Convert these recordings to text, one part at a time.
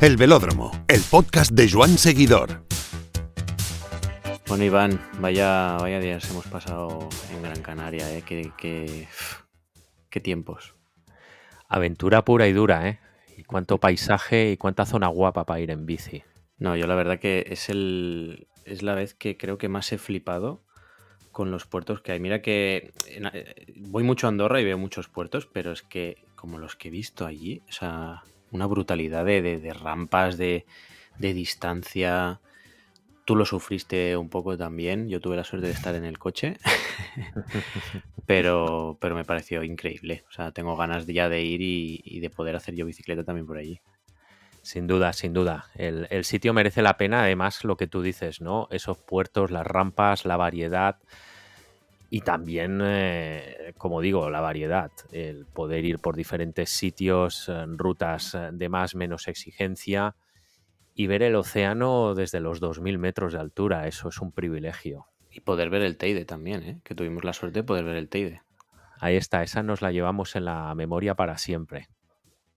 El Velódromo, el podcast de Joan Seguidor. Bueno, Iván, vaya, vaya días hemos pasado en Gran Canaria, ¿eh? Qué, qué, qué tiempos. Aventura pura y dura, ¿eh? Y cuánto paisaje y cuánta zona guapa para ir en bici. No, yo la verdad que es, el, es la vez que creo que más he flipado con los puertos que hay. Mira que en- eh, voy mucho a Andorra y veo muchos puertos, pero es que como los que he visto allí, o sea, una brutalidad de, de- rampas, de, de distancia. Tú lo sufriste un poco también. Yo tuve la suerte de estar en el coche, pero, pero me pareció increíble. O sea, tengo ganas ya de ir y, y de poder hacer yo bicicleta también por allí. Sin duda, sin duda. El, el sitio merece la pena, además, lo que tú dices, ¿no? Esos puertos, las rampas, la variedad. Y también, eh, como digo, la variedad. El poder ir por diferentes sitios, eh, rutas eh, de más, menos exigencia. Y ver el océano desde los 2.000 metros de altura. Eso es un privilegio. Y poder ver el Teide también, ¿eh? que tuvimos la suerte de poder ver el Teide. Ahí está, esa nos la llevamos en la memoria para siempre.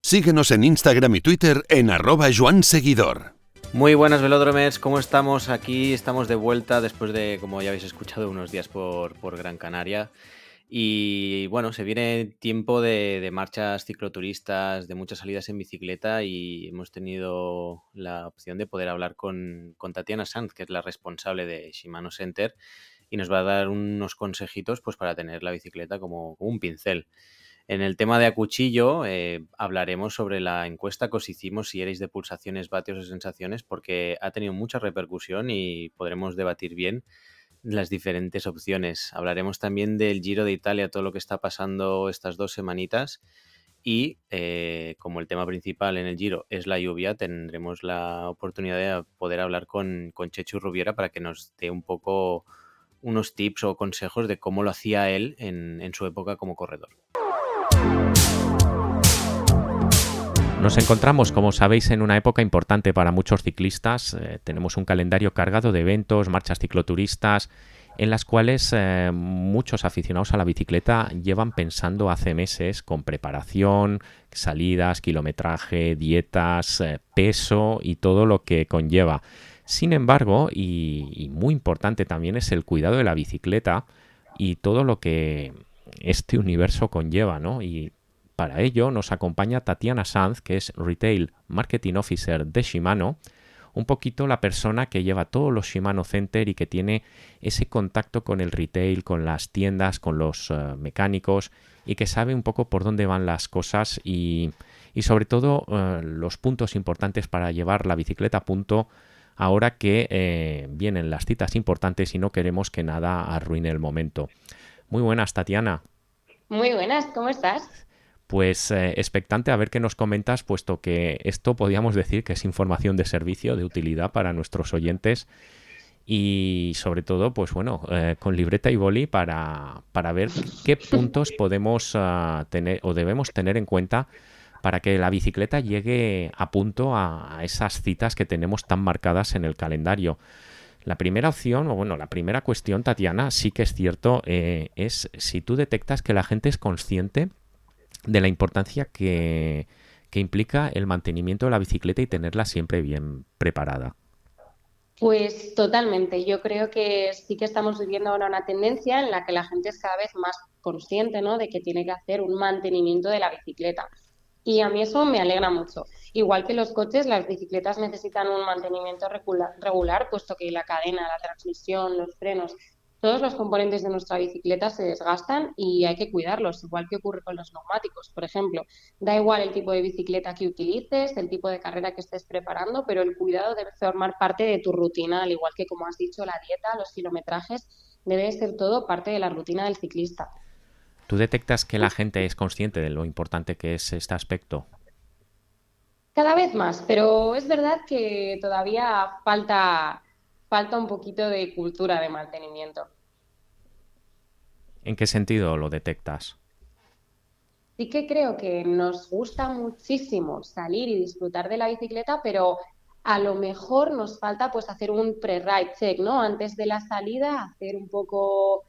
Síguenos en Instagram y Twitter en arroba Joan Seguidor. Muy buenas velódromes, ¿cómo estamos? Aquí estamos de vuelta después de, como ya habéis escuchado, unos días por, por Gran Canaria. Y bueno, se viene tiempo de, de marchas cicloturistas, de muchas salidas en bicicleta y hemos tenido la opción de poder hablar con, con Tatiana Sanz, que es la responsable de Shimano Center, y nos va a dar unos consejitos pues, para tener la bicicleta como, como un pincel. En el tema de a cuchillo eh, hablaremos sobre la encuesta que os hicimos si erais de pulsaciones, vatios o sensaciones, porque ha tenido mucha repercusión y podremos debatir bien las diferentes opciones. Hablaremos también del Giro de Italia, todo lo que está pasando estas dos semanitas. Y eh, como el tema principal en el Giro es la lluvia, tendremos la oportunidad de poder hablar con, con Chechu Rubiera para que nos dé un poco unos tips o consejos de cómo lo hacía él en su época como corredor. Nos encontramos, como sabéis, en una época importante para muchos ciclistas. Eh, tenemos un calendario cargado de eventos, marchas cicloturistas, en las cuales eh, muchos aficionados a la bicicleta llevan pensando hace meses con preparación, salidas, kilometraje, dietas, eh, peso y todo lo que conlleva. Sin embargo, y, y muy importante también es el cuidado de la bicicleta y todo lo que este universo conlleva, ¿no? Y para ello nos acompaña Tatiana Sanz, que es Retail Marketing Officer de Shimano, un poquito la persona que lleva todos los Shimano Center y que tiene ese contacto con el retail, con las tiendas, con los uh, mecánicos y que sabe un poco por dónde van las cosas y, y sobre todo uh, los puntos importantes para llevar la bicicleta a punto ahora que eh, vienen las citas importantes y no queremos que nada arruine el momento. Muy buenas, Tatiana. Muy buenas, ¿cómo estás? Pues eh, expectante a ver qué nos comentas, puesto que esto podríamos decir que es información de servicio, de utilidad para nuestros oyentes y sobre todo, pues bueno, eh, con libreta y boli para, para ver qué puntos podemos uh, tener o debemos tener en cuenta para que la bicicleta llegue a punto a, a esas citas que tenemos tan marcadas en el calendario. La primera opción, o bueno, la primera cuestión, Tatiana, sí que es cierto, eh, es si tú detectas que la gente es consciente de la importancia que, que, implica el mantenimiento de la bicicleta y tenerla siempre bien preparada. Pues totalmente. Yo creo que sí que estamos viviendo ahora una tendencia en la que la gente es cada vez más consciente ¿no? de que tiene que hacer un mantenimiento de la bicicleta. Y a mí eso me alegra mucho. Igual que los coches, las bicicletas necesitan un mantenimiento regular, regular, puesto que la cadena, la transmisión, los frenos, todos los componentes de nuestra bicicleta se desgastan y hay que cuidarlos, igual que ocurre con los neumáticos. Por ejemplo, da igual el tipo de bicicleta que utilices, el tipo de carrera que estés preparando, pero el cuidado debe formar parte de tu rutina, al igual que, como has dicho, la dieta, los kilometrajes, debe ser todo parte de la rutina del ciclista. ¿Tú detectas que la gente es consciente de lo importante que es este aspecto? Cada vez más, pero es verdad que todavía falta, falta un poquito de cultura de mantenimiento. ¿En qué sentido lo detectas? Sí que creo que nos gusta muchísimo salir y disfrutar de la bicicleta, pero a lo mejor nos falta pues hacer un pre-ride check, ¿no? Antes de la salida, hacer un poco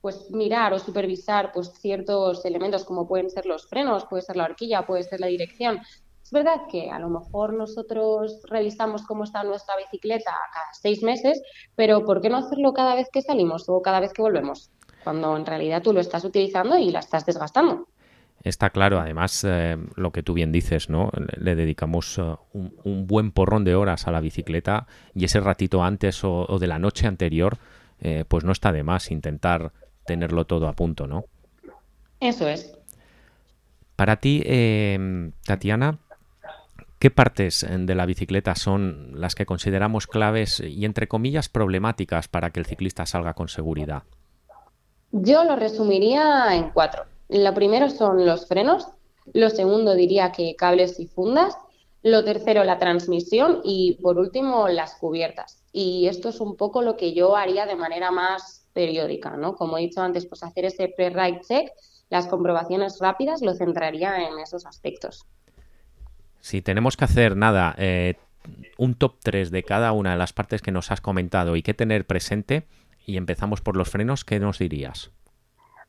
pues mirar o supervisar pues ciertos elementos como pueden ser los frenos, puede ser la horquilla, puede ser la dirección. Es verdad que a lo mejor nosotros revisamos cómo está nuestra bicicleta cada seis meses, pero ¿por qué no hacerlo cada vez que salimos o cada vez que volvemos? Cuando en realidad tú lo estás utilizando y la estás desgastando. Está claro, además, eh, lo que tú bien dices, ¿no? Le dedicamos uh, un, buen porrón de horas a la bicicleta y ese ratito antes o, de la noche anterior, eh, pues no está de más intentar tenerlo todo a punto, ¿no? Eso es. Para ti, eh, Tatiana, ¿qué partes de la bicicleta son las que consideramos claves y, entre comillas, problemáticas para que el ciclista salga con seguridad? Yo lo resumiría en cuatro. Lo primero son los frenos, lo segundo diría que cables y fundas, lo tercero la transmisión y por último las cubiertas. Y esto es un poco lo que yo haría de manera más periódica, ¿no? Como he dicho antes, pues hacer ese pre-ride check, las comprobaciones rápidas, lo centraría en esos aspectos. Si tenemos que hacer nada, eh, un top 3 de cada una de las partes que nos has comentado y que tener presente, y empezamos por los frenos, ¿qué nos dirías?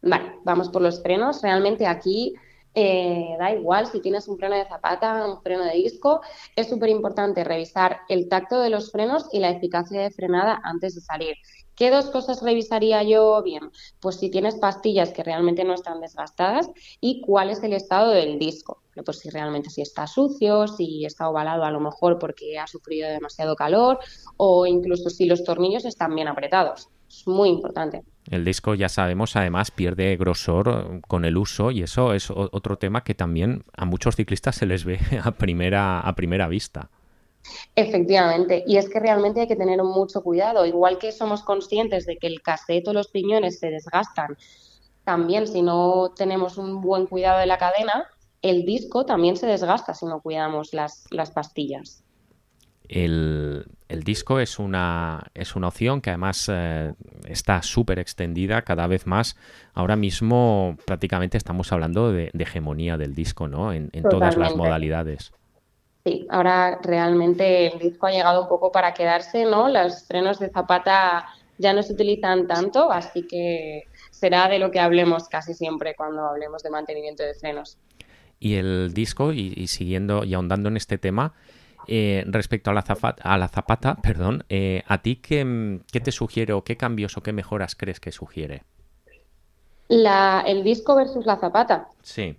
Vale, vamos por los frenos. Realmente aquí eh, da igual si tienes un freno de zapata, un freno de disco. Es súper importante revisar el tacto de los frenos y la eficacia de frenada antes de salir. ¿Qué dos cosas revisaría yo bien? Pues si tienes pastillas que realmente no están desgastadas y cuál es el estado del disco. Pues si realmente si está sucio, si está ovalado a lo mejor porque ha sufrido demasiado calor o incluso si los tornillos están bien apretados. Es muy importante. El disco, ya sabemos, además pierde grosor eh, con el uso y eso es otro tema que también a muchos ciclistas se les ve a primera, a primera vista. Efectivamente, y es que realmente hay que tener mucho cuidado, igual que somos conscientes de que el caseto los piñones se desgastan, también si no tenemos un buen cuidado de la cadena, el disco también se desgasta si no cuidamos las, las pastillas. El, disco es una, es una opción que además eh, está súper extendida cada vez más. Ahora mismo prácticamente estamos hablando de, hegemonía del disco, ¿no? En, todas las modalidades. Sí, ahora realmente el disco ha llegado un poco para quedarse, ¿no? Los frenos de zapata ya no se utilizan tanto, así que será de lo que hablemos casi siempre cuando hablemos de mantenimiento de frenos. Y el disco, y siguiendo y ahondando en este tema, eh, respecto a la, zapata, a la zapata, perdón, eh, ¿a ti qué, te sugiere o qué cambios o qué mejoras crees que sugiere? el disco versus la zapata. Sí.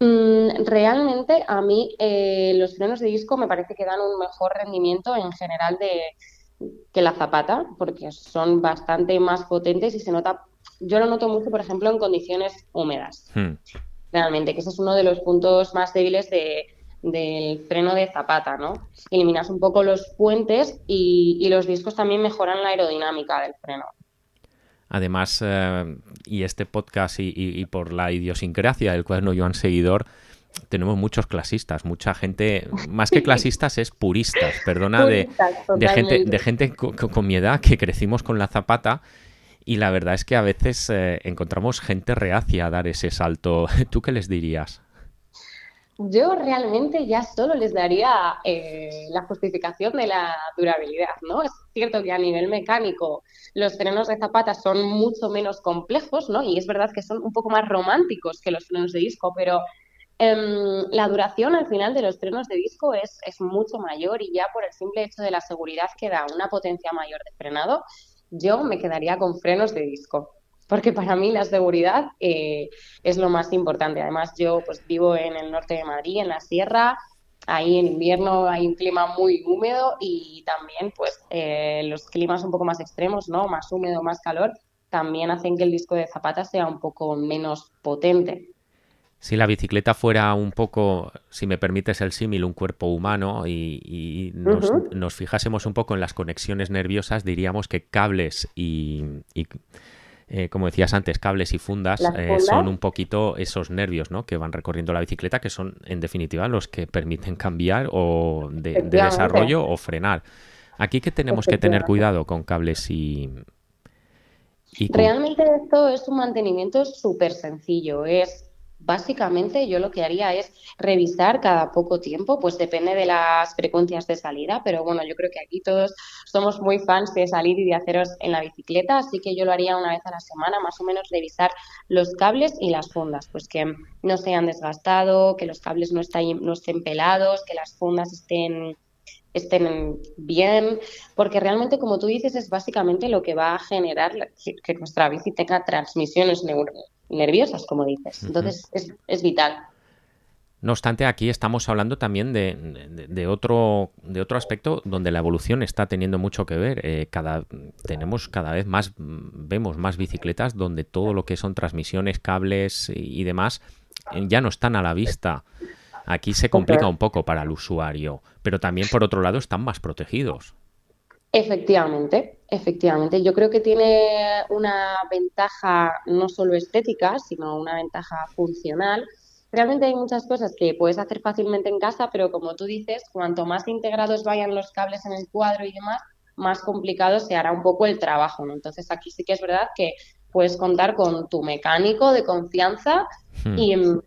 Mm, realmente a mí eh, los frenos de disco me parece que dan un mejor rendimiento en general de, que la zapata, porque son bastante más potentes y se nota, yo lo noto mucho, por ejemplo, en condiciones húmedas. Hmm. Realmente, que ese es uno de los puntos más débiles de, del freno de zapata, ¿no? Eliminas un poco los puentes y, los discos también mejoran la aerodinámica del freno. Además, eh, y este podcast y, por la idiosincrasia del cuaderno Joan Seguidor, tenemos muchos clasistas, mucha gente, más que clasistas es puristas, perdona, de, gente, de gente con, mi edad que crecimos con la zapata y la verdad es que a veces eh, encontramos gente reacia a dar ese salto. ¿Tú qué les dirías? Yo realmente ya solo les daría eh, la justificación de la durabilidad, ¿no? Es cierto que a nivel mecánico los frenos de zapata son mucho menos complejos, ¿no? Y es verdad que son un poco más románticos que los frenos de disco, pero em, la duración al final de los frenos de disco es, es mucho mayor y ya por el simple hecho de la seguridad que da una potencia mayor de frenado, yo me quedaría con frenos de disco porque para mí la seguridad eh, es lo más importante. Además, yo pues vivo en el norte de Madrid, en la sierra, ahí en invierno hay un clima muy húmedo y también pues eh, los climas un poco más extremos, ¿no? Más húmedo, más calor, también hacen que el disco de zapata sea un poco menos potente. Si la bicicleta fuera un poco, si me permites el símil, un cuerpo humano y, nos, nos, fijásemos un poco en las conexiones nerviosas, diríamos que cables y, eh, como decías antes, cables y fundas, eh, son un poquito esos nervios ¿no? que van recorriendo la bicicleta, que son en definitiva los que permiten cambiar o de, desarrollo o frenar. Aquí que tenemos que tener cuidado con cables y... Realmente esto es un mantenimiento súper sencillo. Es básicamente yo lo que haría es revisar cada poco tiempo, pues depende de las frecuencias de salida, pero bueno, yo creo que aquí todos somos muy fans de salir y de haceros en la bicicleta, así que yo lo haría una vez a la semana, más o menos revisar los cables y las fundas, pues que no se hayan desgastado, que los cables no, estén, no estén pelados, que las fundas estén estén bien, porque realmente, como tú dices, es básicamente lo que va a generar que nuestra bici tenga transmisiones nerviosas, como dices. Entonces, es, vital. No obstante, aquí estamos hablando también de, otro, de otro aspecto donde la evolución está teniendo mucho que ver. Eh, cada, tenemos cada vez más, vemos más bicicletas donde todo lo que son transmisiones, cables y demás eh, ya no están a la vista. Aquí se complica un poco para el usuario, pero también por otro lado están más protegidos. Efectivamente, efectivamente. Yo creo que tiene una ventaja no solo estética, sino una ventaja funcional. Realmente hay muchas cosas que puedes hacer fácilmente en casa, pero como tú dices, cuanto más integrados vayan los cables en el cuadro y demás, más complicado se hará un poco el trabajo. ¿no? Entonces aquí sí que es verdad que puedes contar con tu mecánico de confianza hmm.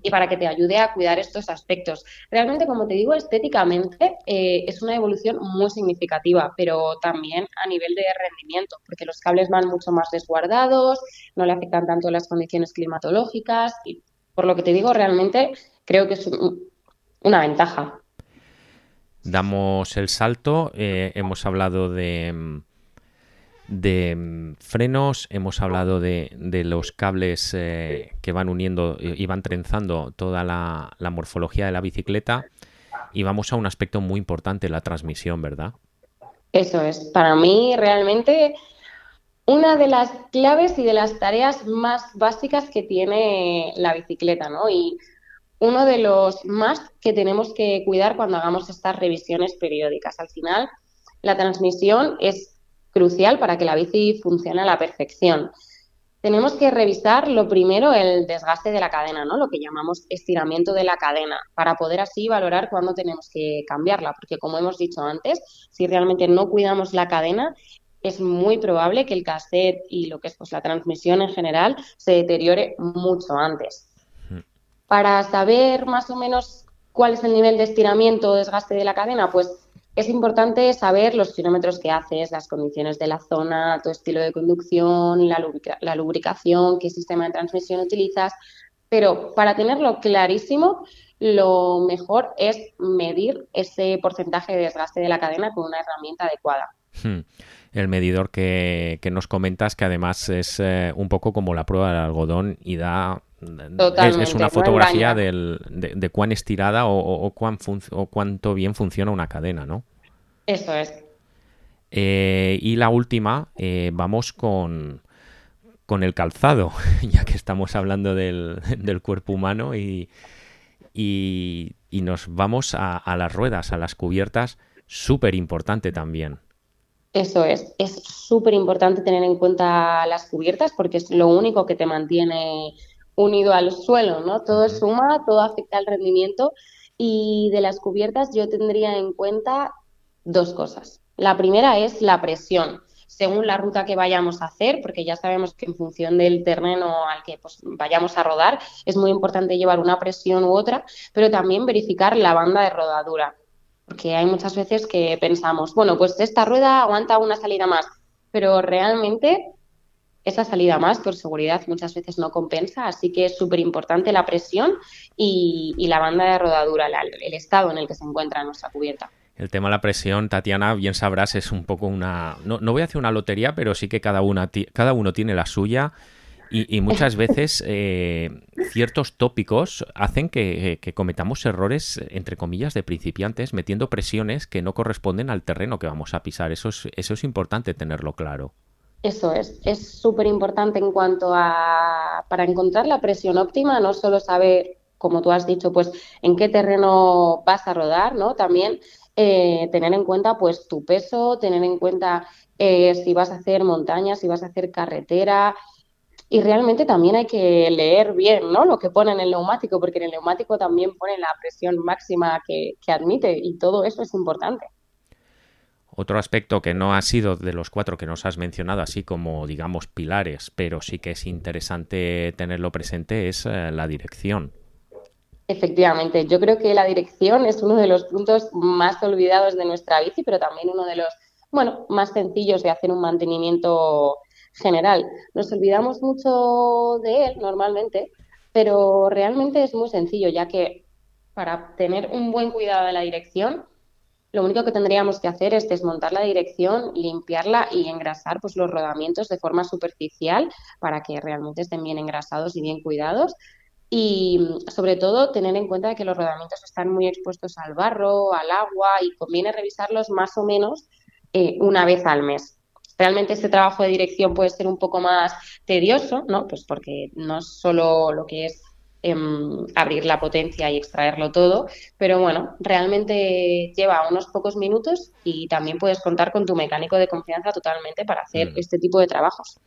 y, para que te ayude a cuidar estos aspectos. Realmente, como te digo, estéticamente eh, es una evolución muy significativa, pero también a nivel de rendimiento, porque los cables van mucho más desguardados, no le afectan tanto las condiciones climatológicas y por lo que te digo, realmente creo que es una ventaja. Damos el salto, eh, hemos hablado de de mm, frenos, hemos hablado de, los cables eh, que van uniendo y van trenzando toda la, morfología de la bicicleta y vamos a un aspecto muy importante, la transmisión, ¿verdad? Eso es, para mí realmente una de las claves y de las tareas más básicas que tiene la bicicleta, ¿no? Y uno de los más que tenemos que cuidar cuando hagamos estas revisiones periódicas. Al final, la transmisión es crucial para que la bici funcione a la perfección. Tenemos que revisar lo primero el desgaste de la cadena, ¿no? Lo que llamamos estiramiento de la cadena, para poder así valorar cuándo tenemos que cambiarla, porque como hemos dicho antes, si realmente no cuidamos la cadena, es muy probable que el cassette y lo que es pues, la transmisión en general se deteriore mucho antes. Para saber más o menos cuál es el nivel de estiramiento o desgaste de la cadena, pues es importante saber los kilómetros que haces, las condiciones de la zona, tu estilo de conducción, la, lubricación, qué sistema de transmisión utilizas, pero para tenerlo clarísimo, lo mejor es medir ese porcentaje de desgaste de la cadena con una herramienta adecuada. Hmm. El medidor que, nos comentas, que además es eh, un poco como la prueba del algodón y da es, una fotografía de, cuán estirada o, cuán o, cuánto bien funciona una cadena, ¿no? Eso es. Eh, y la última, eh, vamos con, con el calzado, ya que estamos hablando del, cuerpo humano y, y, nos vamos a, a, las ruedas, a las cubiertas, súper importante también. Eso es, es súper importante tener en cuenta las cubiertas porque es lo único que te mantiene unido al suelo, ¿no? Todo suma, todo afecta al rendimiento y de las cubiertas yo tendría en cuenta dos cosas. La primera es la presión. Según la ruta que vayamos a hacer, porque ya sabemos que en función del terreno al que pues, vayamos a rodar, es muy importante llevar una presión u otra, pero también verificar la banda de rodadura. Porque hay muchas veces que pensamos, bueno, pues esta rueda aguanta una salida más, pero realmente esa salida más por seguridad muchas veces no compensa, así que es súper importante la presión y, la banda de rodadura, el estado en el que se encuentra nuestra cubierta. El tema de la presión, Tatiana, bien sabrás, es un poco una... No, voy a hacer una lotería, pero sí que cada, una cada uno tiene la suya y, muchas veces eh, ciertos tópicos hacen que, que, cometamos errores, entre comillas, de principiantes, metiendo presiones que no corresponden al terreno que vamos a pisar. Eso es, eso es importante tenerlo claro. Eso es, es súper importante en cuanto a, para encontrar la presión óptima, no solo saber, como tú has dicho, pues en qué terreno vas a rodar, ¿no? También eh, tener en cuenta pues tu peso, tener en cuenta eh, si vas a hacer montañas, si vas a hacer carretera, y realmente también hay que leer bien ¿no? lo que pone en el neumático, porque en el neumático también pone la presión máxima que admite y todo eso es importante. Otro aspecto que no ha sido de los cuatro que nos has mencionado, así como digamos pilares, pero sí que es interesante tenerlo presente, es eh, la dirección. Efectivamente, yo creo que la dirección es uno de los puntos más olvidados de nuestra bici, pero también uno de los, bueno, más sencillos de hacer un mantenimiento general. Nos olvidamos mucho de él normalmente, pero realmente es muy sencillo, ya que para tener un buen cuidado de la dirección, lo único que tendríamos que hacer es desmontar la dirección, limpiarla y engrasar pues, los rodamientos de forma superficial para que realmente estén bien engrasados y bien cuidados. Y sobre todo tener en cuenta que los rodamientos están muy expuestos al barro, al agua y conviene revisarlos más o menos eh, una vez al mes. Realmente este trabajo de dirección puede ser un poco más tedioso, ¿no? Pues porque no es solo lo que es em, abrir la potencia y extraerlo todo, pero bueno, realmente lleva unos pocos minutos y también puedes contar con tu mecánico de confianza totalmente para hacer mm. este tipo de trabajos.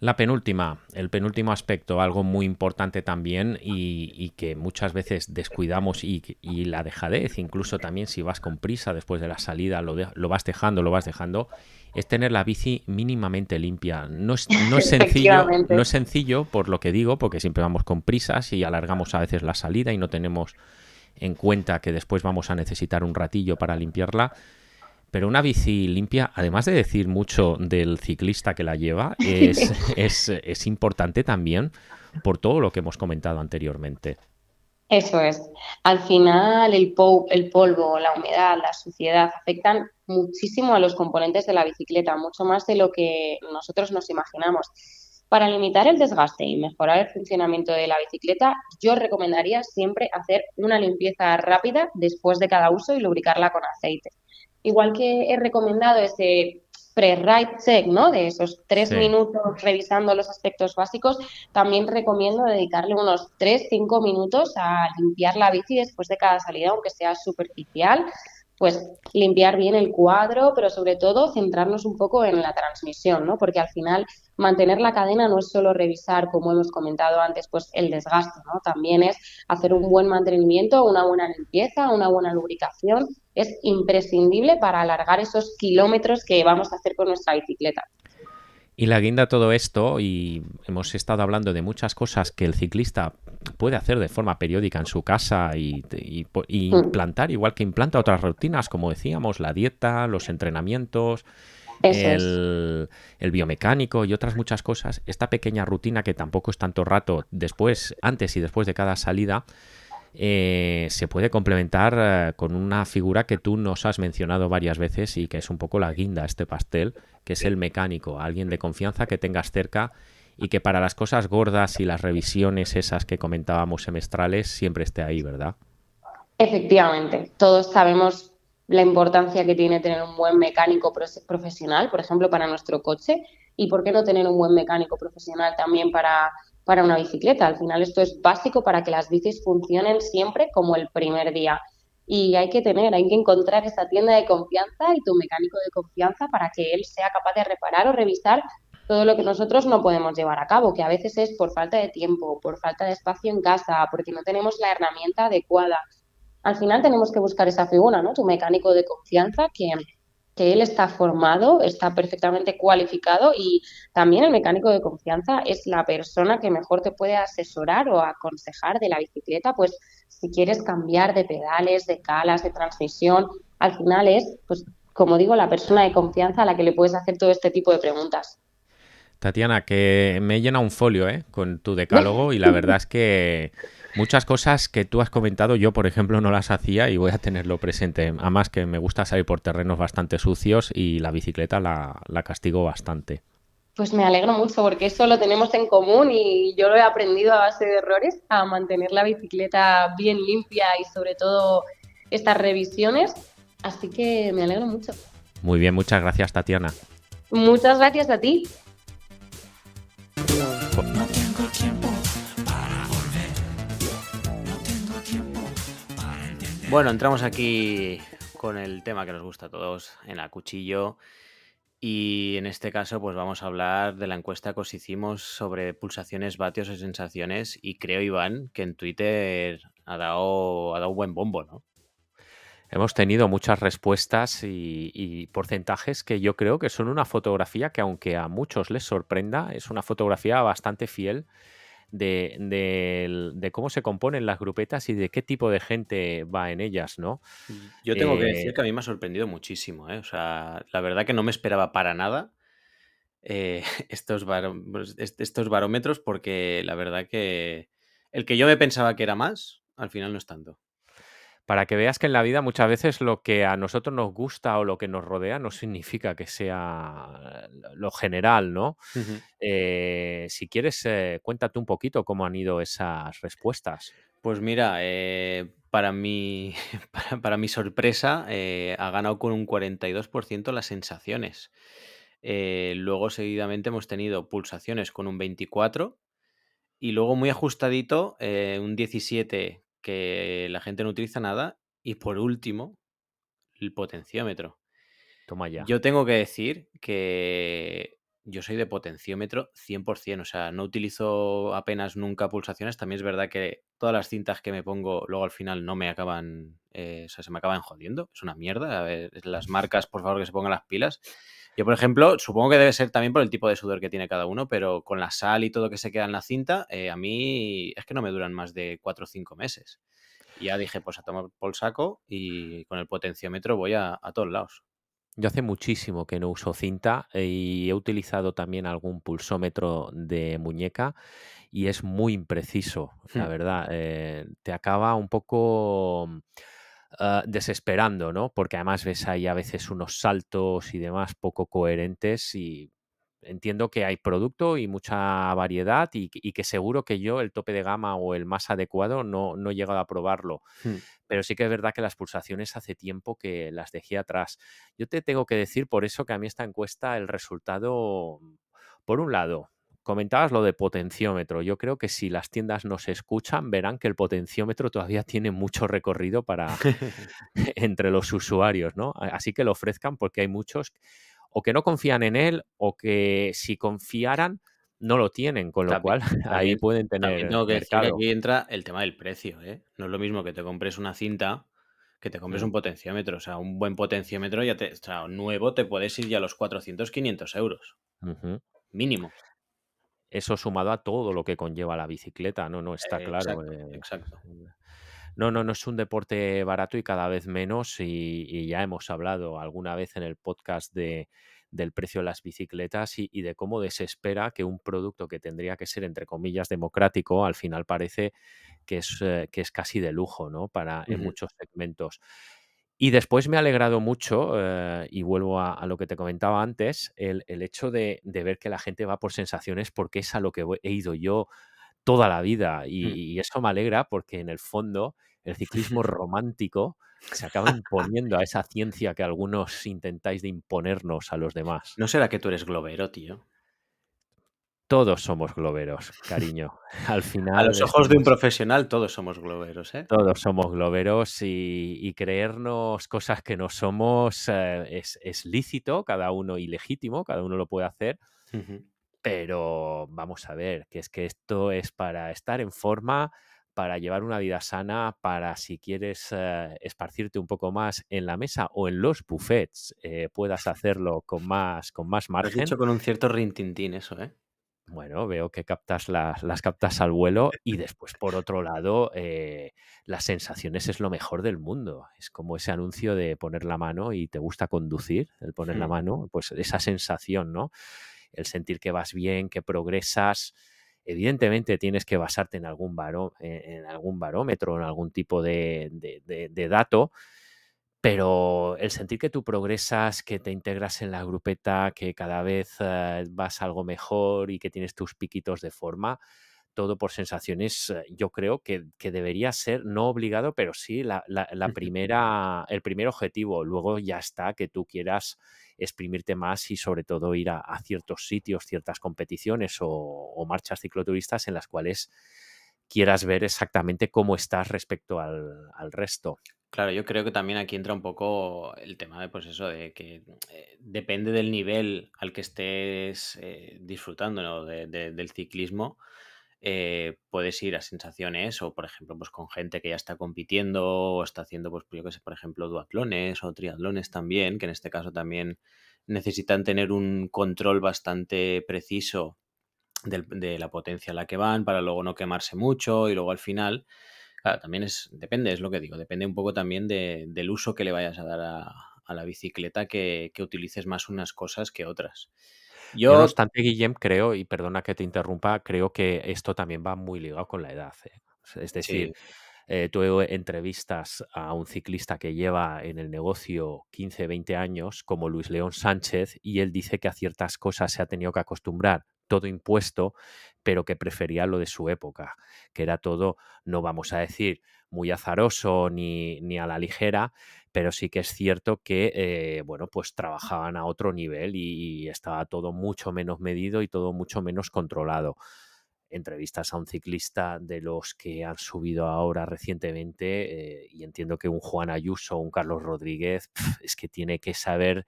La penúltima, el penúltimo aspecto, algo muy importante también y, que muchas veces descuidamos y, la dejadez, incluso también si vas con prisa después de la salida, lo, lo, vas dejando, lo vas dejando, es tener la bici mínimamente limpia. No es, no es sencillo, no es sencillo por lo que digo, porque siempre vamos con prisas y alargamos a veces la salida y no tenemos en cuenta que después vamos a necesitar un ratillo para limpiarla pero una bici limpia, además de decir mucho del ciclista que la lleva, es, es, es importante también por todo lo que hemos comentado anteriormente. Eso es. Al final, el, el polvo, la humedad, la suciedad afectan muchísimo a los componentes de la bicicleta, mucho más de lo que nosotros nos imaginamos. Para limitar el desgaste y mejorar el funcionamiento de la bicicleta, yo recomendaría siempre hacer una limpieza rápida después de cada uso y lubricarla con aceite. Igual que he recomendado ese pre-ride check, ¿no? De esos tres minutos revisando los aspectos básicos, también recomiendo dedicarle unos tres, cinco minutos a limpiar la bici después de cada salida, aunque sea superficial, pues limpiar bien el cuadro, pero sobre todo centrarnos un poco en la transmisión, ¿no? Porque al final mantener la cadena no es solo revisar, como hemos comentado antes, pues el desgaste, ¿no? También es hacer un buen mantenimiento, una buena limpieza, una buena lubricación. Es imprescindible para alargar esos kilómetros que vamos a hacer con nuestra bicicleta. Y la guinda todo esto, y hemos estado hablando de muchas cosas que el ciclista puede hacer de forma periódica en su casa y, mm. implantar, igual que implanta otras rutinas, como decíamos, la dieta, los entrenamientos, el, el, biomecánico y otras muchas cosas. Esta pequeña rutina que tampoco es tanto rato después, antes y después de cada salida, eh, se puede complementar eh, con una figura que tú nos has mencionado varias veces y que es un poco la guinda, este pastel, que es el mecánico, alguien de confianza que tengas cerca y que para las cosas gordas y las revisiones esas que comentábamos semestrales siempre esté ahí, ¿verdad? Efectivamente, todos sabemos la importancia que tiene tener un buen mecánico profesional, por ejemplo, para nuestro coche, y por qué no tener un buen mecánico profesional también para para una bicicleta. Al final esto es básico para que las bicis funcionen siempre como el primer día. Y hay que tener, hay que encontrar esa tienda de confianza y tu mecánico de confianza para que él sea capaz de reparar o revisar todo lo que nosotros no podemos llevar a cabo, que a veces es por falta de tiempo, por falta de espacio en casa, porque no tenemos la herramienta adecuada. Al final tenemos que buscar esa figura, ¿no? Tu mecánico de confianza que, que él está formado, está perfectamente cualificado y también el mecánico de confianza es la persona que mejor te puede asesorar o aconsejar de la bicicleta, pues si quieres cambiar de pedales, de calas, de transmisión, al final es, pues como digo, la persona de confianza a la que le puedes hacer todo este tipo de preguntas. Tatiana, que me llena un folio ¿eh? con tu decálogo y la verdad es que Muchas cosas que tú has comentado, yo por ejemplo no las hacía y voy a tenerlo presente. Además que me gusta salir por terrenos bastante sucios y la bicicleta la, castigo bastante. Pues me alegro mucho porque eso lo tenemos en común y yo lo he aprendido a base de errores, a mantener la bicicleta bien limpia y sobre todo estas revisiones. Así que me alegro mucho. Muy bien, muchas gracias Tatiana. Muchas gracias a ti. Bueno, entramos aquí con el tema que nos gusta a todos, en la cuchillo. Y en este caso, pues vamos a hablar de la encuesta que os hicimos sobre pulsaciones, vatios y sensaciones. Y creo, Iván, que en Twitter ha dado, ha dado buen bombo, ¿no? Hemos tenido muchas respuestas y, porcentajes que yo creo que son una fotografía que, aunque a muchos les sorprenda, es una fotografía bastante fiel de, cómo se componen las grupetas y de qué tipo de gente va en ellas, ¿no? Yo tengo que decir Eh, que a mí me ha sorprendido muchísimo, ¿eh? O sea, la verdad que no me esperaba para nada eh, estos, pues, estos barómetros porque la verdad que el que yo me pensaba que era más, al final no es tanto. Para que veas que en la vida muchas veces lo que a nosotros nos gusta o lo que nos rodea no significa que sea lo general, ¿no? Eh, si quieres, eh, cuéntate un poquito cómo han ido esas respuestas. Pues mira, eh, para, mi, para, mi sorpresa, ha ganado con un 42% las sensaciones. luego, seguidamente, hemos tenido pulsaciones con un 24%. Y luego, muy ajustadito, un 17% que la gente no utiliza nada. Y por último, el potenciómetro. Toma ya. Yo tengo que decir que yo soy de potenciómetro 100%, o sea, no utilizo apenas nunca pulsaciones. También es verdad que todas las cintas que me pongo luego al final no me acaban, eh, o sea, se me acaban jodiendo. Es una mierda. A ver, las marcas, por favor, que se pongan las pilas. Yo, por ejemplo, supongo que debe ser también por el tipo de sudor que tiene cada uno, pero con la sal y todo que se queda en la cinta, eh, a mí es que no me duran más de 4 o 5 meses. Y ya dije, pues a tomar por saco y con el potenciómetro voy a, todos lados. Yo hace muchísimo que no uso cinta y he utilizado también algún pulsómetro de muñeca y es muy impreciso, la hmm. verdad. Eh, te acaba un poco Ah, desesperando, ¿no? Porque además ves ahí a veces unos saltos y demás poco coherentes y entiendo que hay producto y mucha variedad y, que seguro que yo el tope de gama o el más adecuado no, no he llegado a probarlo. Hmm. Pero sí que es verdad que las pulsaciones hace tiempo que las dejé atrás. Yo te tengo que decir por eso que a mí esta encuesta el resultado, por un lado, comentabas lo de potenciómetro. Yo creo que si las tiendas nos escuchan, verán que el potenciómetro todavía tiene mucho recorrido para entre los usuarios, ¿no? Así que lo ofrezcan porque hay muchos o que no confían en él o que si confiaran no lo tienen, con lo cual ahí pueden tener. Tengo que decir que aquí entra el tema del precio, ¿eh? No es lo mismo que te compres una cinta que te compres un mm. potenciómetro. O sea, un buen potenciómetro ya te, o sea, nuevo te puedes ir ya a los 400, 500 euros. Mínimo. Eso sumado a todo lo que conlleva la bicicleta, ¿no? No está claro. exacto. Eh, no, no, no es un deporte barato y cada vez menos. Y, ya hemos hablado alguna vez en el podcast de, del precio de las bicicletas y, de cómo desespera que un producto que tendría que ser, entre comillas, democrático, al final parece que es, eh, que es casi de lujo, ¿no? Para, en muchos segmentos. Y después me ha alegrado mucho, eh, y vuelvo a, lo que te comentaba antes, el, hecho de, ver que la gente va por sensaciones porque es a lo que he ido yo toda la vida. Mm. Y, eso me alegra porque en el fondo el ciclismo romántico se acaba imponiendo a esa ciencia que algunos intentáis de imponernos a los demás. ¿No será que tú eres globero, tío? Todos somos globeros, cariño. Al final. A los ojos de un profesional, todos somos globeros, ¿eh? Todos somos globeros y, creernos cosas que no somos eh, es, lícito, cada uno ilegítimo, cada uno lo puede hacer. Pero vamos a ver, que es que esto es para estar en forma, para llevar una vida sana, para si quieres eh, esparcirte un poco más en la mesa o en los buffets, eh, puedas hacerlo con más, con más margen. Has con un cierto rintintín eso, ¿eh? Bueno, veo que captas las, las captas al vuelo y después, por otro lado, eh, las sensaciones es lo mejor del mundo. Es como ese anuncio de poner la mano y te gusta conducir, el poner la mano, pues esa sensación, ¿no? El sentir que vas bien, que progresas. Evidentemente tienes que basarte en algún, en algún barómetro, en algún tipo de, de, de dato, pero el sentir que tú progresas, que te integras en la grupeta, que cada vez eh, vas algo mejor y que tienes tus piquitos de forma, todo por sensaciones, eh, yo creo que, debería ser no obligado, pero sí la, primera, el primer objetivo. Luego ya está que tú quieras exprimirte más y sobre todo ir a, ciertos sitios, ciertas competiciones o, marchas cicloturistas en las cuales quieras ver exactamente cómo estás respecto al, al resto. Claro, yo creo que también aquí entra un poco el tema de, pues eso, de que eh, depende del nivel al que estés eh, disfrutando del ciclismo, eh, puedes ir a sensaciones o, por ejemplo, pues con gente que ya está compitiendo o está haciendo, pues yo qué sé, por ejemplo, duatlones o triatlones también, que en este caso también necesitan tener un control bastante preciso de la potencia a la que van para luego no quemarse mucho y luego al final, claro, también es, depende, es lo que digo, depende un poco también del uso que le vayas a dar a, la bicicleta, que, utilices más unas cosas que otras. Yo, no obstante, Guillem, creo, y perdona que te interrumpa, creo que esto también va muy ligado con la edad. ¿eh? Es decir, eh, tú entrevistas a un ciclista que lleva en el negocio 15, 20 años, como Luis León Sánchez, y él dice que a ciertas cosas se ha tenido que acostumbrar, todo impuesto, pero que prefería lo de su época, que era todo, no vamos a decir muy azaroso ni, ni a la ligera, pero sí que es cierto que, eh, bueno, pues trabajaban a otro nivel y, estaba todo mucho menos medido y todo mucho menos controlado. Entrevistas a un ciclista de los que han subido ahora recientemente eh, y entiendo que un Juan Ayuso un Carlos Rodríguez es que tiene que saber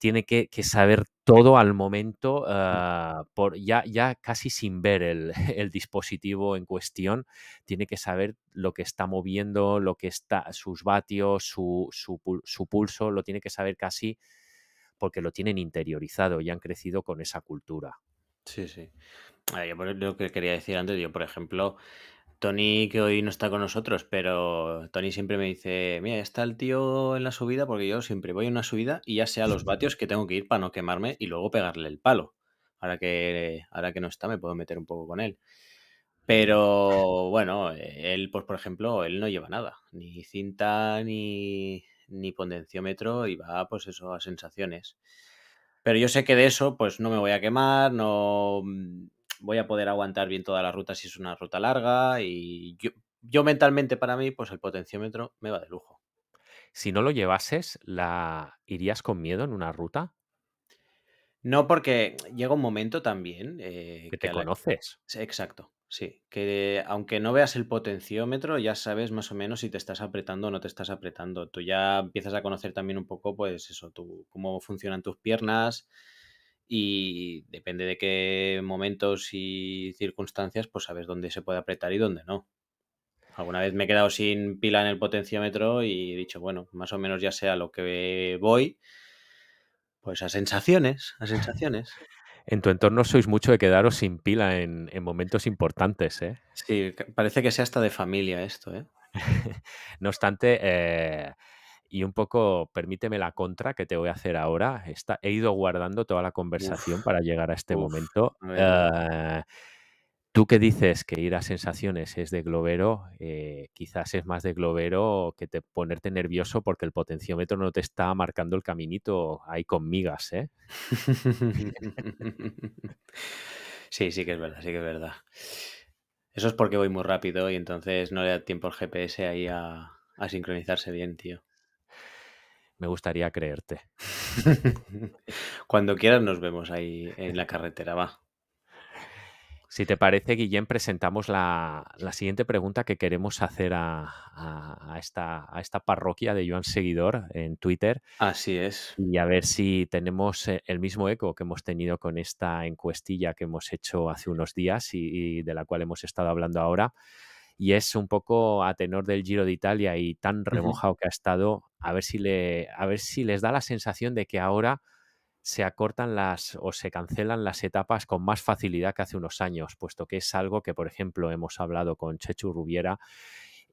tiene que, saber todo al momento, ah, por, ya, ya casi sin ver el, dispositivo en cuestión, tiene que saber lo que está moviendo, lo que está, sus vatios, su, su, su pulso, lo tiene que saber casi porque lo tienen interiorizado y han crecido con esa cultura. Sí, sí. yo por lo que quería decir antes, yo por ejemplo, Tony, que hoy no está con nosotros, pero Tony siempre me dice, mira, está el tío en la subida, porque yo siempre voy en una subida y ya sé a los vatios que tengo que ir para no quemarme y luego pegarle el palo. Ahora que, ahora que no está, me puedo meter un poco con él. Pero bueno, él, pues por ejemplo, él no lleva nada, ni cinta, ni, ni potenciómetro y va, pues eso, a sensaciones. Pero yo sé que de eso, pues no me voy a quemar, no voy a poder aguantar bien toda la ruta si es una ruta larga y yo, mentalmente para mí, pues el potenciómetro me va de lujo. Si no lo llevases, ¿la irías con miedo en una ruta? No, porque llega un momento también eh, que te conoces. Exacto. Sí, que aunque no veas el potenciómetro, ya sabes más o menos si te estás apretando o no te estás apretando. Tú ya empiezas a conocer también un poco, pues eso, tú, cómo funcionan tus piernas y depende de qué momentos y circunstancias, pues sabes dónde se puede apretar y dónde no. Alguna vez me he quedado sin pila en el potenciómetro y he dicho, bueno, más o menos ya sea lo que voy, pues a sensaciones, a sensaciones. En tu entorno sois mucho de quedaros sin pila en, momentos importantes, ¿eh? Sí, parece que sea hasta de familia esto, ¿eh? no obstante, eh, y un poco, permíteme la contra que te voy a hacer ahora. he ido guardando toda la conversación para llegar a este momento. Tú que dices que ir a sensaciones es de globero, eh, quizás es más de globero que te ponerte nervioso porque el potenciómetro no te está marcando el caminito ahí con migas, ¿eh? sí, sí que es verdad, sí que es verdad. Eso es porque voy muy rápido y entonces no le da tiempo al GPS ahí a, a sincronizarse bien, tío. Me gustaría creerte. Cuando quieras nos vemos ahí en la carretera, va. Si te parece, Guillén, presentamos la, siguiente pregunta que queremos hacer a, esta, a esta parroquia de Joan Seguidor en Twitter. Así es. Y a ver si tenemos eh, el mismo eco que hemos tenido con esta encuestilla que hemos hecho hace unos días y, de la cual hemos estado hablando ahora. Y es un poco a tenor del Giro de Italia y tan remojado que ha estado, a ver si, le, a ver si les da la sensación de que ahora se acortan las o se cancelan las etapas con más facilidad que hace unos años, puesto que es algo que, por ejemplo, hemos hablado con Chechu Rubiera